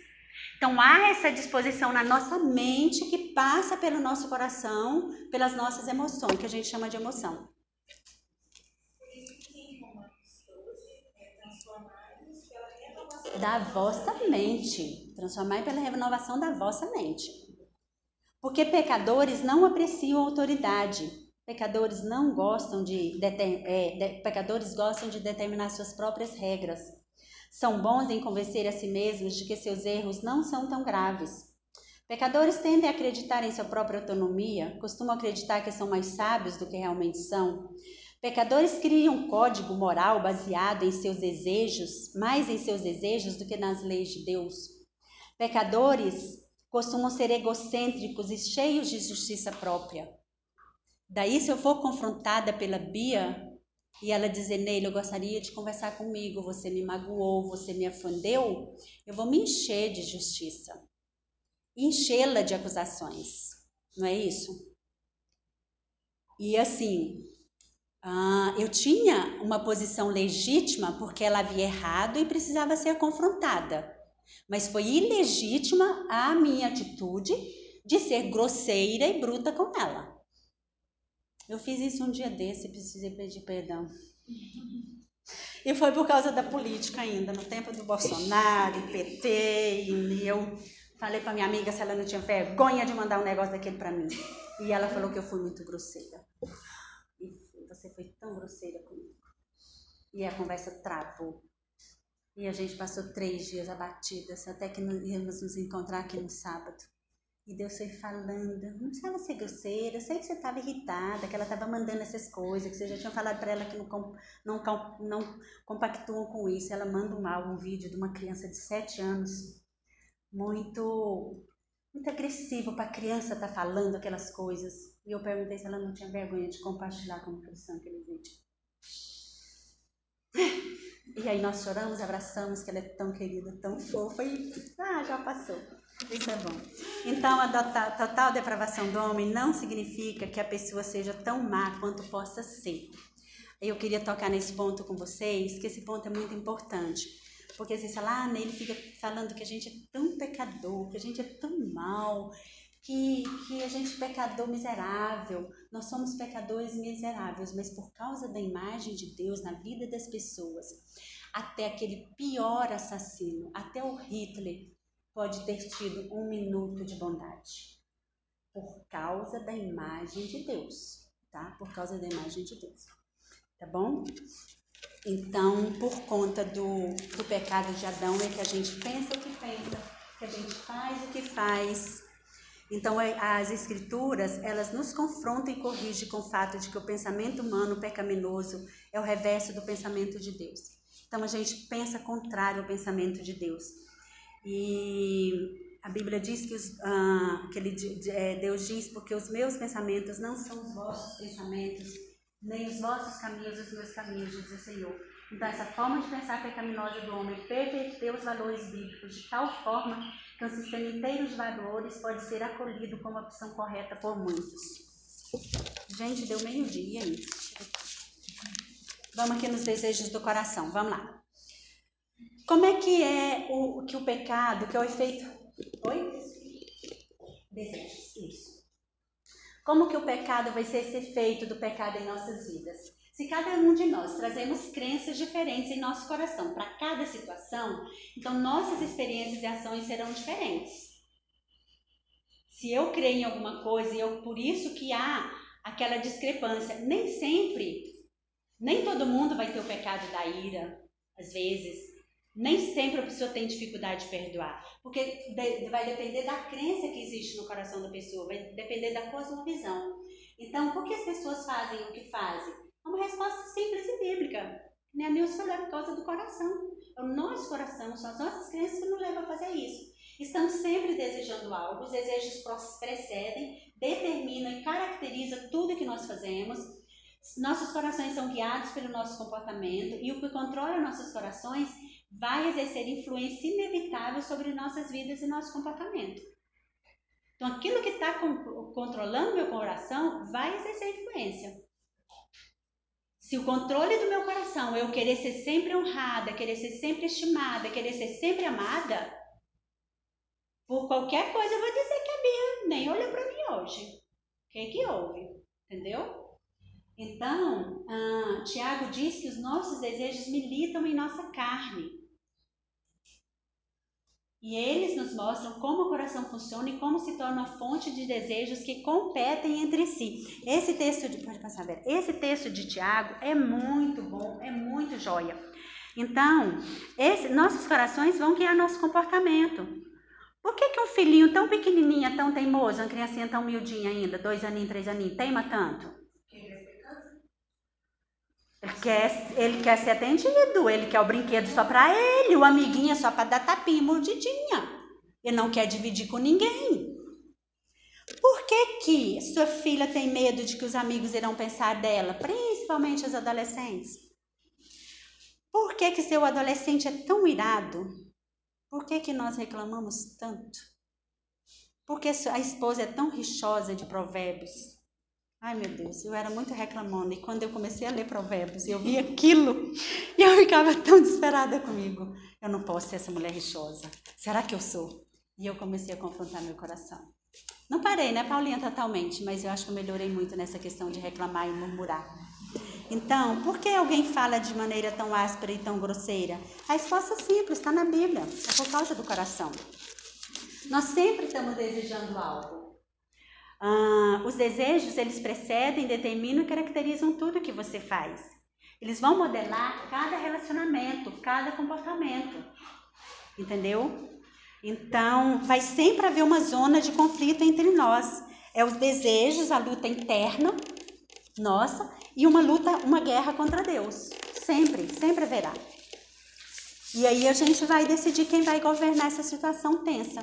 Então há essa disposição na nossa mente que passa pelo nosso coração, pelas nossas emoções, que a gente chama de emoção. Da vossa mente. Transformar pela renovação da vossa mente. Porque pecadores não apreciam autoridade. Pecadores não gostam de, é, de, pecadores gostam de determinar suas próprias regras. São bons em convencer a si mesmos de que seus erros não são tão graves. Pecadores tendem a acreditar em sua própria autonomia, costumam acreditar que são mais sábios do que realmente são. Pecadores criam um código moral baseado em seus desejos, mais em seus desejos do que nas leis de Deus. Pecadores costumam ser egocêntricos e cheios de justiça própria. Daí, se eu for confrontada pela Bia e ela dizer, Neila, eu gostaria de conversar comigo, você me magoou, você me ofendeu, eu vou me encher de justiça, enchê-la de acusações, não é isso? E assim, ah, eu tinha uma posição legítima porque ela havia errado e precisava ser confrontada. Mas foi ilegítima a minha atitude de ser grosseira e bruta com ela. Eu fiz isso um dia desse e precisei pedir perdão. E foi por causa da política ainda, no tempo do Bolsonaro, PT, e eu falei para minha amiga se ela não tinha vergonha de mandar um negócio daquele para mim. E ela falou que eu fui muito grosseira. E você foi tão grosseira comigo. E a conversa travou. E a gente passou três dias abatidas, até que íamos nos encontrar aqui no sábado. E Deus foi falando, não precisava ser grosseira, eu sei que você estava irritada, que ela estava mandando essas coisas, que você já tinha falado para ela que não, não, não compactuam com isso. Ela manda álbum, um vídeo de uma criança de sete anos, muito, muito agressivo para a criança estar tá falando aquelas coisas. E eu perguntei se ela não tinha vergonha de compartilhar com a cristã aquele vídeo. E aí nós choramos, abraçamos, que ela é tão querida, tão fofa, e ah, já passou. Isso é bom. Então, a total depravação do homem não significa que a pessoa seja tão má quanto possa ser. Eu queria tocar nesse ponto com vocês, que esse ponto é muito importante. Porque você fala, ah, né, ele fica falando que a gente é tão pecador, que a gente é tão mal, que, que a gente é pecador miserável, nós somos pecadores miseráveis, mas por causa da imagem de Deus na vida das pessoas, até aquele pior assassino, até o Hitler, pode ter tido um minuto de bondade. Por causa da imagem de Deus, tá? Por causa da imagem de Deus. Tá bom? Então, por conta do, do pecado de Adão, é que a gente pensa o que pensa, que a gente faz o que faz, então, é, as escrituras, elas nos confrontam e corrigem com o fato de que o pensamento humano pecaminoso é o reverso do pensamento de Deus. Então, a gente pensa contrário ao pensamento de Deus. E a Bíblia diz que, os, ah, que ele, é, Deus diz, porque os meus pensamentos não são os vossos pensamentos, nem os vossos caminhos os meus caminhos, diz o Senhor. Então, essa forma de pensar pecaminosa do homem perverteu os valores bíblicos de tal forma que um sistema inteiro de valores pode ser acolhido como opção correta por muitos. Gente, deu meio-dia aí. Vamos aqui nos desejos do coração, vamos lá. Como é que é o que o pecado, que é o efeito. Oi? Desejos, isso. Como que o pecado vai ser esse efeito do pecado em nossas vidas? Se cada um de nós trazemos crenças diferentes em nosso coração para cada situação, então nossas experiências e ações serão diferentes. Se eu creio em alguma coisa e eu por isso que há aquela discrepância, nem sempre, nem todo mundo vai ter o pecado da ira, às vezes. Nem sempre a pessoa tem dificuldade de perdoar, porque vai depender da crença que existe no coração da pessoa, vai depender da cosmovisão. Então, por que as pessoas fazem o que fazem? É uma resposta simples e bíblica. Né? A causa do coração. É o nosso coração, são as nossas crenças que nos levam a fazer isso. Estamos sempre desejando algo, os desejos precedem, determinam e caracterizam tudo que nós fazemos. Nossos corações são guiados pelo nosso comportamento e o que controla nossos corações vai exercer influência inevitável sobre nossas vidas e nosso comportamento. Então, aquilo que está controlando meu coração vai exercer influência. Se o controle do meu coração é eu querer ser sempre honrada, querer ser sempre estimada, querer ser sempre amada, por qualquer coisa eu vou dizer que a Bia nem olhou para mim hoje. O que, é que houve? Entendeu? Então, ah, Tiago diz que os nossos desejos militam em nossa carne. E eles nos mostram como o coração funciona e como se torna fonte de desejos que competem entre si. Esse texto de, pode passar, Vera. Esse texto de Tiago é muito bom, é muito joia. Então, esse, nossos corações vão guiar nosso comportamento. Por que, que um filhinho tão pequenininho, tão teimoso, uma criancinha tão miudinha ainda, dois aninhos, três aninhos, teima tanto? Ele quer, ele quer ser atendido, ele quer o brinquedo só para ele, o amiguinho só para dar tapinha, mordidinha. e não quer dividir com ninguém. Por que, que sua filha tem medo de que os amigos irão pensar dela, principalmente os adolescentes? Por que, que seu adolescente é tão irado? Por que, que nós reclamamos tanto? Por que a esposa é tão rixosa de provérbios? Ai meu Deus, eu era muito reclamando e quando eu comecei a ler provérbios, eu vi aquilo e eu ficava tão desesperada comigo. Eu não posso ser essa mulher rixosa. Será que eu sou? E eu comecei a confrontar meu coração. Não parei, né, Paulinha, totalmente, mas eu acho que eu melhorei muito nessa questão de reclamar e murmurar. Então, por que alguém fala de maneira tão áspera e tão grosseira? A resposta é simples, está na Bíblia, é por causa do coração. Nós sempre estamos desejando algo. Ah, os desejos, eles precedem, determinam e caracterizam tudo que você faz. Eles vão modelar cada relacionamento, cada comportamento. Entendeu? Então, vai sempre haver uma zona de conflito entre nós. É os desejos, a luta interna nossa e uma luta, uma guerra contra Deus. Sempre, sempre haverá. E aí a gente vai decidir quem vai governar essa situação tensa.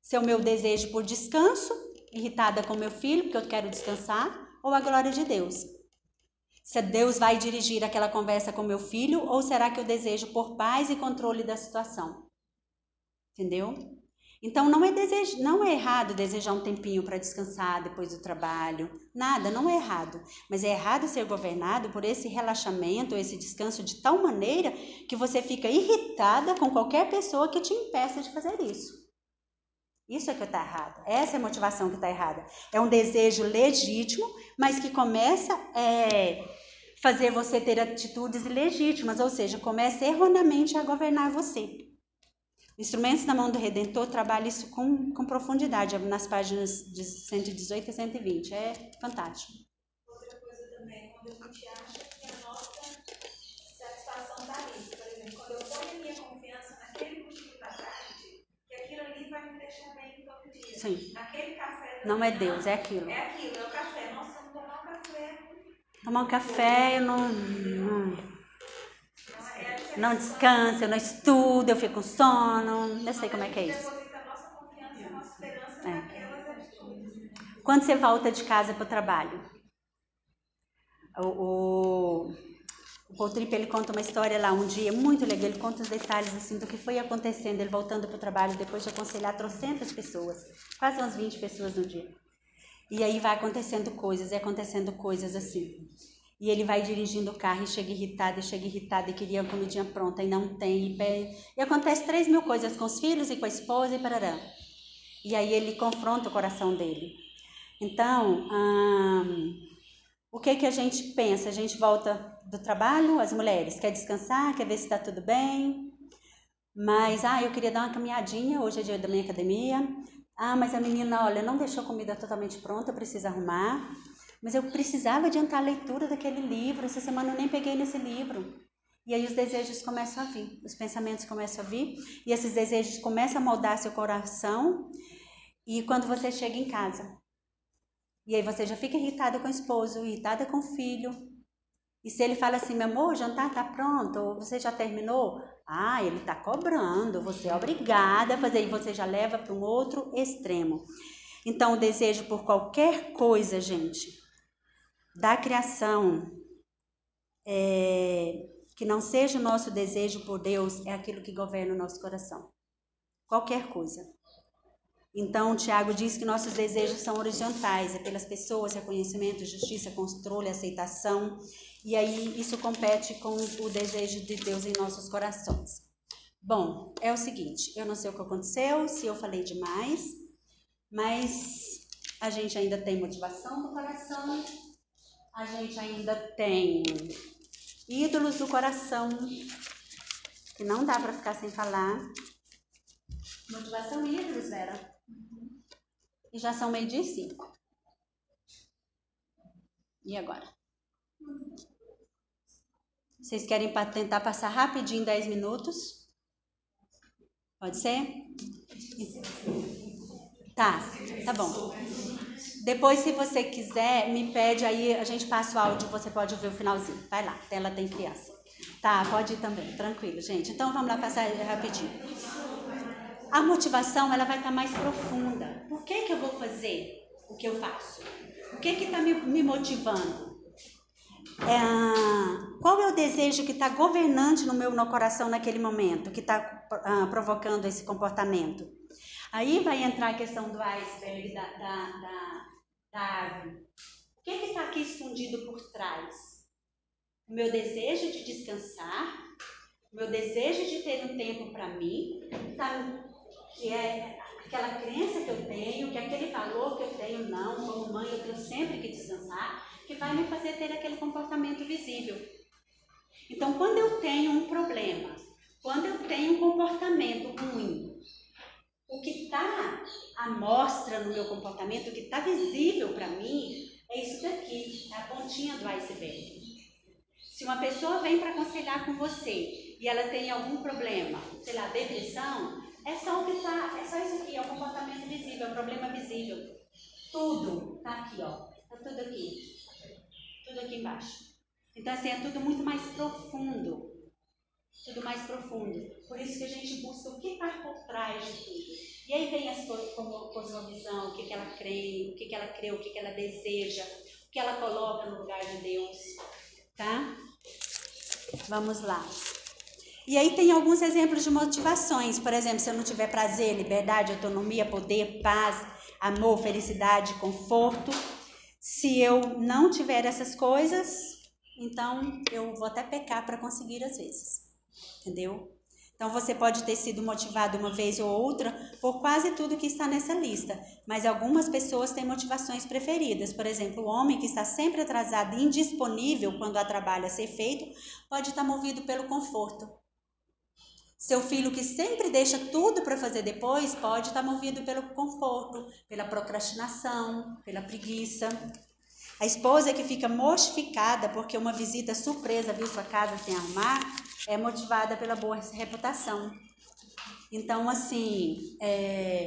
Se é o meu desejo por descanso, irritada com meu filho, porque eu quero descansar, ou a glória de Deus. Se Deus vai dirigir aquela conversa com meu filho, ou será que eu desejo por paz e controle da situação? Entendeu? Então não é desejo, não é errado desejar um tempinho para descansar depois do trabalho. Nada, não é errado. Mas é errado ser governado por esse relaxamento, esse descanso de tal maneira que você fica irritada com qualquer pessoa que te impeça de fazer isso. Isso é que está errado. Essa é a motivação que está errada. É um desejo legítimo, mas que começa a é, fazer você ter atitudes ilegítimas, ou seja, começa erroneamente a governar você. Instrumentos na mão do Redentor trabalha isso com, com profundidade nas páginas de 118 a 120. É fantástico. Outra coisa também, quando a gente acha que a nossa satisfação está ali. Por exemplo, quando eu ponho a minha confiança naquele cochilo da tarde, que aquilo ali vai me deixar bem todo dia. Sim. Aquele café. Não é Deus, é aquilo. É aquilo, é o café. Nossa, não tomar um café. Tomar um café, eu não. não não descanso, eu não estudo, eu fico com sono, eu sei como é que é isso. É. Quando você volta de casa para o trabalho, o, o, o Paul Tripp, ele conta uma história lá um dia muito legal, ele conta os detalhes assim do que foi acontecendo, ele voltando para o trabalho depois de aconselhar trocentas pessoas, quase umas 20 pessoas no dia. E aí vai acontecendo coisas, e acontecendo coisas assim. E ele vai dirigindo o carro e chega irritado, e chega irritado, e queria a comidinha pronta, e não tem. E, e acontece três mil coisas com os filhos e com a esposa e parará. E aí ele confronta o coração dele. Então, hum, o que, que a gente pensa? A gente volta do trabalho, as mulheres, quer descansar, quer ver se está tudo bem. Mas, ah, eu queria dar uma caminhadinha, hoje é dia da minha academia. Ah, mas a menina, olha, não deixou a comida totalmente pronta, precisa arrumar. Mas eu precisava adiantar a leitura daquele livro. Essa semana eu nem peguei nesse livro. E aí os desejos começam a vir, os pensamentos começam a vir, e esses desejos começam a moldar seu coração. E quando você chega em casa, e aí você já fica irritada com o esposo, irritada com o filho. E se ele fala assim, meu amor, o jantar tá pronto, ou você já terminou? Ah, ele tá cobrando, você é obrigada a fazer, e você já leva para um outro extremo. Então, o desejo por qualquer coisa, gente, da criação, é, que não seja o nosso desejo por Deus, é aquilo que governa o nosso coração. Qualquer coisa. Então, Tiago diz que nossos desejos são horizontais, é pelas pessoas, reconhecimento, justiça, controle, aceitação. E aí isso compete com o desejo de Deus em nossos corações. Bom, é o seguinte, eu não sei o que aconteceu, se eu falei demais, mas a gente ainda tem motivação no coração, a gente ainda tem ídolos do coração, que não dá para ficar sem falar. Motivação e ídolos, Vera. E já são meio dia e cinco. E agora? Vocês querem tentar passar rapidinho 10 minutos? Pode ser? Tá, tá bom. Depois, se você quiser, me pede aí, a gente passa o áudio, você pode ouvir o finalzinho. Vai lá, tela tem criança. Tá, pode ir também, tranquilo, gente. Então vamos lá passar rapidinho. a motivação ela vai estar mais profunda. Por que, que eu vou fazer o que eu faço? O que está me, me, motivando? É, qual é o desejo que está governante no meu no coração naquele momento, que está ah, provocando esse comportamento? Aí vai entrar a questão do iceberg, da, da, da, da árvore. O que está aqui escondido por trás? O meu desejo de descansar, o meu desejo de ter um tempo para mim, tá, que é aquela crença que eu tenho, que aquele valor que eu tenho, não, como mãe eu tenho sempre que descansar, que vai me fazer ter aquele comportamento visível. Então, quando eu tenho um problema, quando eu tenho um comportamento ruim, o que está à mostra no meu comportamento, o que está visível para mim, é isso daqui, é a pontinha do iceberg. Se uma pessoa vem para aconselhar com você e ela tem algum problema, sei lá, depressão, é só o que está, é só isso aqui, é o comportamento visível, é o problema visível. Tudo está aqui, ó. Está tudo aqui. Tudo aqui embaixo. Então, assim, é tudo muito mais profundo tudo mais profundo. Por isso que a gente busca o que está por trás de tudo. E aí vem as coisas como cosmovisão, o que, que ela crê, o que, que ela crê, o que, que ela deseja, o que ela coloca no lugar de Deus. Tá? Vamos lá. E aí tem alguns exemplos de motivações. Por exemplo, se eu não tiver prazer, liberdade, autonomia, poder, paz, amor, felicidade, conforto. Se eu não tiver essas coisas, então eu vou até pecar para conseguir às vezes entendeu? Então você pode ter sido motivado uma vez ou outra por quase tudo que está nessa lista, mas algumas pessoas têm motivações preferidas. Por exemplo, o homem que está sempre atrasado e indisponível quando há trabalho a ser feito pode estar movido pelo conforto. Seu filho que sempre deixa tudo para fazer depois pode estar movido pelo conforto, pela procrastinação, pela preguiça. A esposa que fica mortificada porque uma visita surpresa viu sua casa sem arrumar é motivada pela boa reputação. Então, assim, é,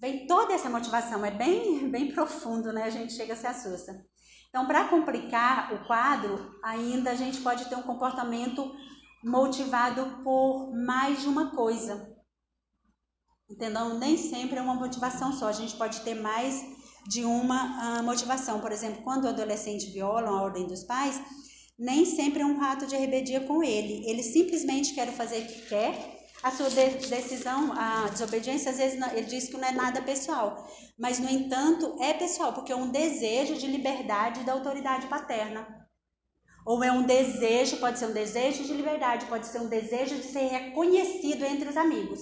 vem toda essa motivação, é bem, bem profundo, né? A gente chega a se assusta. Então, para complicar o quadro, ainda a gente pode ter um comportamento motivado por mais de uma coisa. Entendeu? Nem sempre é uma motivação só, a gente pode ter mais de uma uh, motivação. Por exemplo, quando o adolescente viola a ordem dos pais, nem sempre é um rato de rebeldia com ele. Ele simplesmente quer fazer o que quer. A sua decisão, a desobediência, às vezes ele diz que não é nada pessoal, mas no entanto é pessoal, porque é um desejo de liberdade da autoridade paterna. Ou é um desejo, pode ser um desejo de liberdade, pode ser um desejo de ser reconhecido entre os amigos.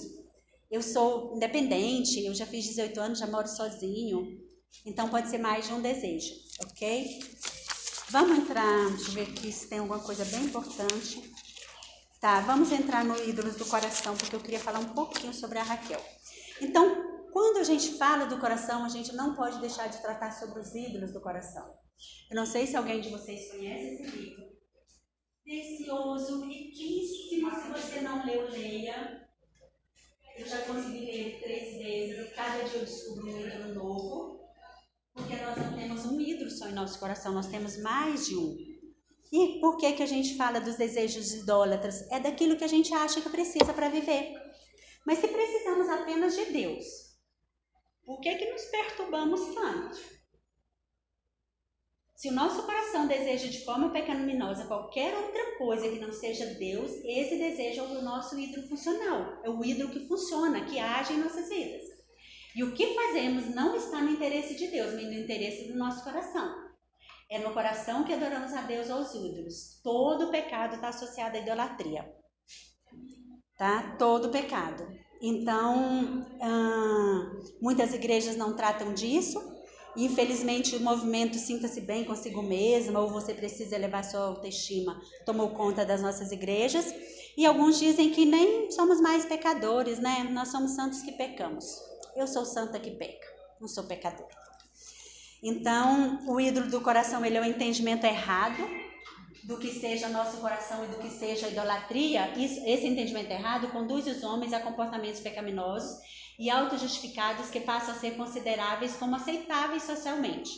Eu sou independente, eu já fiz 18 anos, já moro sozinho. Então pode ser mais de um desejo, ok? Vamos entrar, deixa eu ver aqui se tem alguma coisa bem importante. Tá, vamos entrar no ídolos do coração, porque eu queria falar um pouquinho sobre a Raquel. Então, quando a gente fala do coração, a gente não pode deixar de tratar sobre os ídolos do coração. Eu não sei se alguém de vocês conhece esse livro. Precioso, riquíssimo. Se você não leu, leia. Eu já consegui ler três vezes. Cada dia eu descubro um ídolo novo. Porque nós não temos um ídolo só em nosso coração, nós temos mais de um. E por que, que a gente fala dos desejos idólatras? É daquilo que a gente acha que precisa para viver. Mas se precisamos apenas de Deus, por que, que nos perturbamos tanto? Se o nosso coração deseja de forma pecaminosa qualquer outra coisa que não seja Deus, esse desejo é o nosso ídolo funcional. É o ídolo que funciona, que age em nossas vidas. E o que fazemos não está no interesse de Deus, mas no interesse do nosso coração. É no coração que adoramos a Deus aos ídolos. Todo pecado está associado à idolatria. Tá? Todo pecado. Então, hum, muitas igrejas não tratam disso. Infelizmente, o movimento Sinta-se Bem consigo mesma, ou você precisa elevar sua autoestima, tomou conta das nossas igrejas. E alguns dizem que nem somos mais pecadores, né? Nós somos santos que pecamos. Eu sou santa que peca, não sou pecadora. Então, o ídolo do coração, ele é o um entendimento errado do que seja nosso coração e do que seja idolatria. Isso, esse entendimento errado conduz os homens a comportamentos pecaminosos e autojustificados que passam a ser consideráveis como aceitáveis socialmente.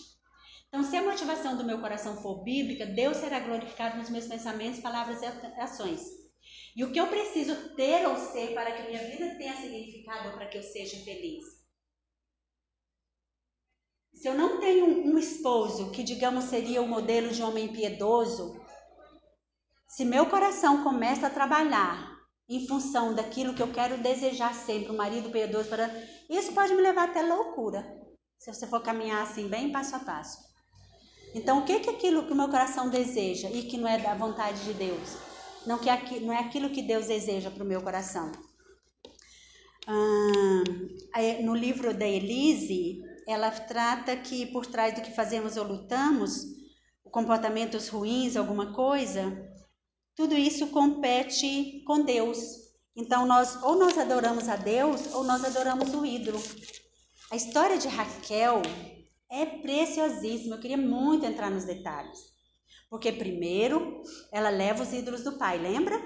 Então, se a motivação do meu coração for bíblica, Deus será glorificado nos meus pensamentos, palavras e ações. E o que eu preciso ter ou ser para que minha vida tenha significado ou para que eu seja feliz? Se eu não tenho um esposo que, digamos, seria o modelo de homem piedoso, se meu coração começa a trabalhar em função daquilo que eu quero desejar sempre, um marido piedoso, para isso pode me levar até loucura, se você for caminhar assim bem passo a passo. Então, o que é aquilo que o meu coração deseja e que não é da vontade de Deus? Não, que é, não é aquilo que Deus deseja para o meu coração. Ah, no livro da Elise, ela trata que por trás do que fazemos ou lutamos, comportamentos ruins, alguma coisa, tudo isso compete com Deus. Então nós ou nós adoramos a Deus ou nós adoramos o ídolo. A história de Raquel é preciosíssima. Eu queria muito entrar nos detalhes. Porque primeiro ela leva os ídolos do pai, lembra?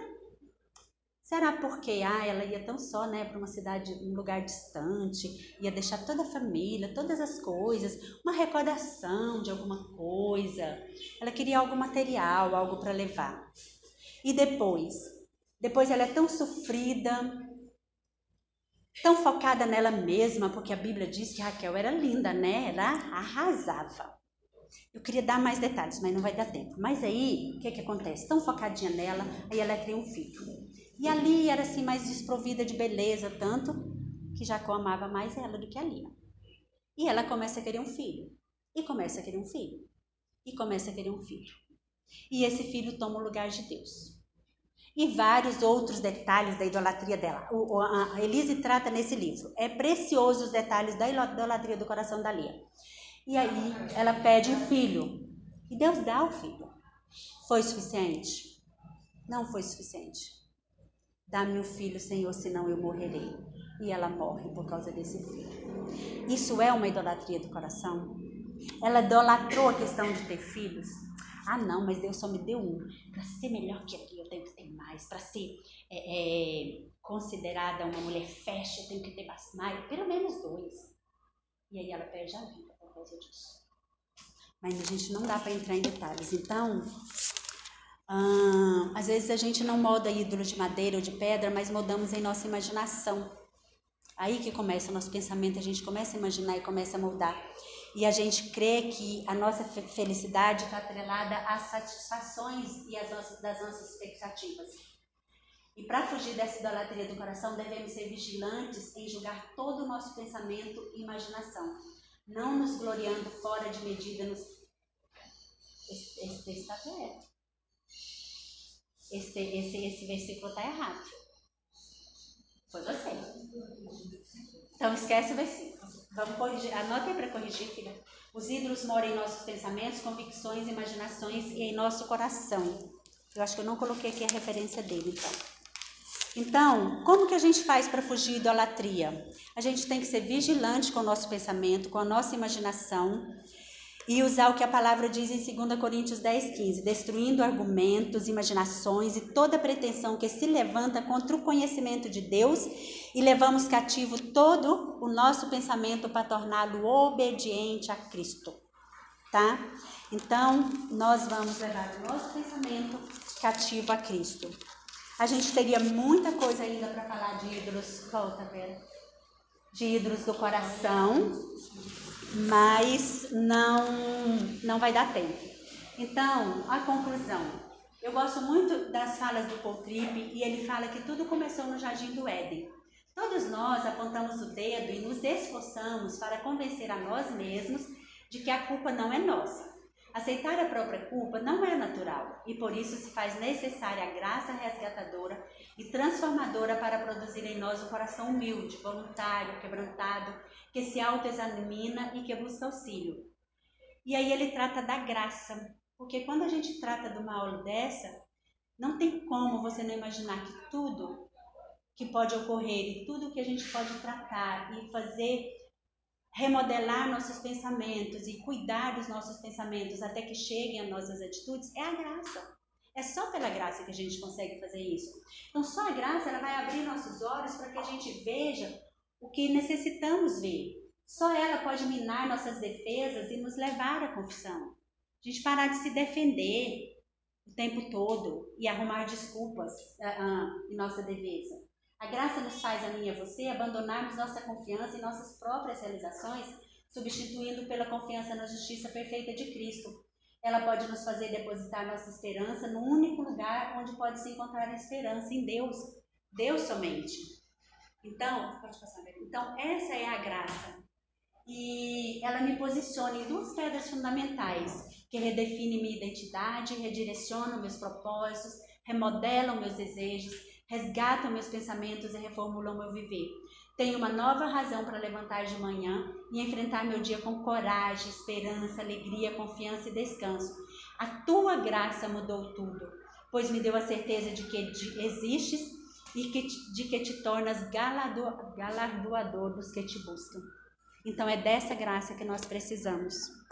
Será porque ah, ela ia tão só, né, para uma cidade, um lugar distante, ia deixar toda a família, todas as coisas, uma recordação de alguma coisa. Ela queria algo material, algo para levar. E depois? Depois ela é tão sofrida, tão focada nela mesma, porque a Bíblia diz que Raquel era linda, né? Ela arrasava. Eu queria dar mais detalhes, mas não vai dar tempo. Mas aí, o que que acontece? Tão focadinha nela, aí ela tem um filho. E ali era assim mais desprovida de beleza, tanto que Jacó amava mais ela do que a Lia. E ela começa a querer um filho. E começa a querer um filho. E começa a querer um filho. E esse filho toma o lugar de Deus. E vários outros detalhes da idolatria dela. O, a Elise trata nesse livro. É precioso os detalhes da idolatria do coração da Lia. E aí ela pede um filho. E Deus dá o filho. Foi suficiente? Não foi suficiente. Dá-me um filho, Senhor, senão eu morrerei. E ela morre por causa desse filho. Isso é uma idolatria do coração? Ela idolatrou a questão de ter filhos? Ah, não, mas Deus só me deu um. Para ser melhor que aqui, eu tenho que ter mais. Para ser é, é, considerada uma mulher fashion, eu tenho que ter mais, pelo menos dois. E aí ela perde a vida por causa disso. Mas a gente não dá para entrar em detalhes. Então, hum, às vezes a gente não molda ídolos de madeira ou de pedra, mas moldamos em nossa imaginação. Aí que começa o nosso pensamento, a gente começa a imaginar e começa a moldar. E a gente crê que a nossa felicidade está atrelada às satisfações e às nossas, das nossas expectativas. E para fugir dessa idolatria do coração, devemos ser vigilantes em julgar todo o nosso pensamento e imaginação, não nos gloriando fora de medida nos. Esse, texto está correto. Esse, esse, esse versículo está errado. Foi você. Então esquece o versículo. Vamos corrigir, anotem para corrigir, filha. Os ídolos moram em nossos pensamentos, convicções, imaginações e em nosso coração. Eu acho que eu não coloquei aqui a referência dele, então. Então, como que a gente faz para fugir da idolatria? A gente tem que ser vigilante com o nosso pensamento, com a nossa imaginação e usar o que a palavra diz em 2 Coríntios 10, 15, destruindo argumentos, imaginações e toda pretensão que se levanta contra o conhecimento de Deus e levamos cativo todo o nosso pensamento para torná-lo obediente a Cristo. Tá? Então, nós vamos levar o nosso pensamento cativo a Cristo. A gente teria muita coisa ainda para falar de ídolos, volta, Vera, de ídolos do coração, mas não, não vai dar tempo. Então, a conclusão. Eu gosto muito das falas do Paul Tripp e ele fala que tudo começou no Jardim do Éden. Todos nós apontamos o dedo e nos esforçamos para convencer a nós mesmos de que a culpa não é nossa. Aceitar a própria culpa não é natural e por isso se faz necessária a graça resgatadora e transformadora para produzir em nós um coração humilde, voluntário, quebrantado, que se autoexamina e que busca auxílio. E aí ele trata da graça, porque quando a gente trata de uma aula dessa, não tem como você não imaginar que tudo que pode ocorrer e tudo que a gente pode tratar e fazer remodelar nossos pensamentos e cuidar dos nossos pensamentos até que cheguem às nossas atitudes é a graça. É só pela graça que a gente consegue fazer isso. Então, só a graça ela vai abrir nossos olhos para que a gente veja o que necessitamos ver. Só ela pode minar nossas defesas e nos levar à confissão. A gente parar de se defender, o tempo todo e arrumar desculpas ah, ah, em nossa defesa. A graça nos faz a mim e a você abandonarmos nossa confiança em nossas próprias realizações, substituindo pela confiança na justiça perfeita de Cristo. Ela pode nos fazer depositar nossa esperança no único lugar onde pode se encontrar a esperança, em Deus. Deus somente. Então, pode passar, então essa é a graça. E ela me posiciona em duas pedras fundamentais, que redefinem minha identidade, redirecionam meus propósitos, remodelam meus desejos, resgatam meus pensamentos e reformulam meu viver. Tenho uma nova razão para levantar de manhã e enfrentar meu dia com coragem, esperança, alegria, confiança e descanso. A tua graça mudou tudo, pois me deu a certeza de que existes e que, de que te tornas galardoador dos que te buscam. Então é dessa graça que nós precisamos.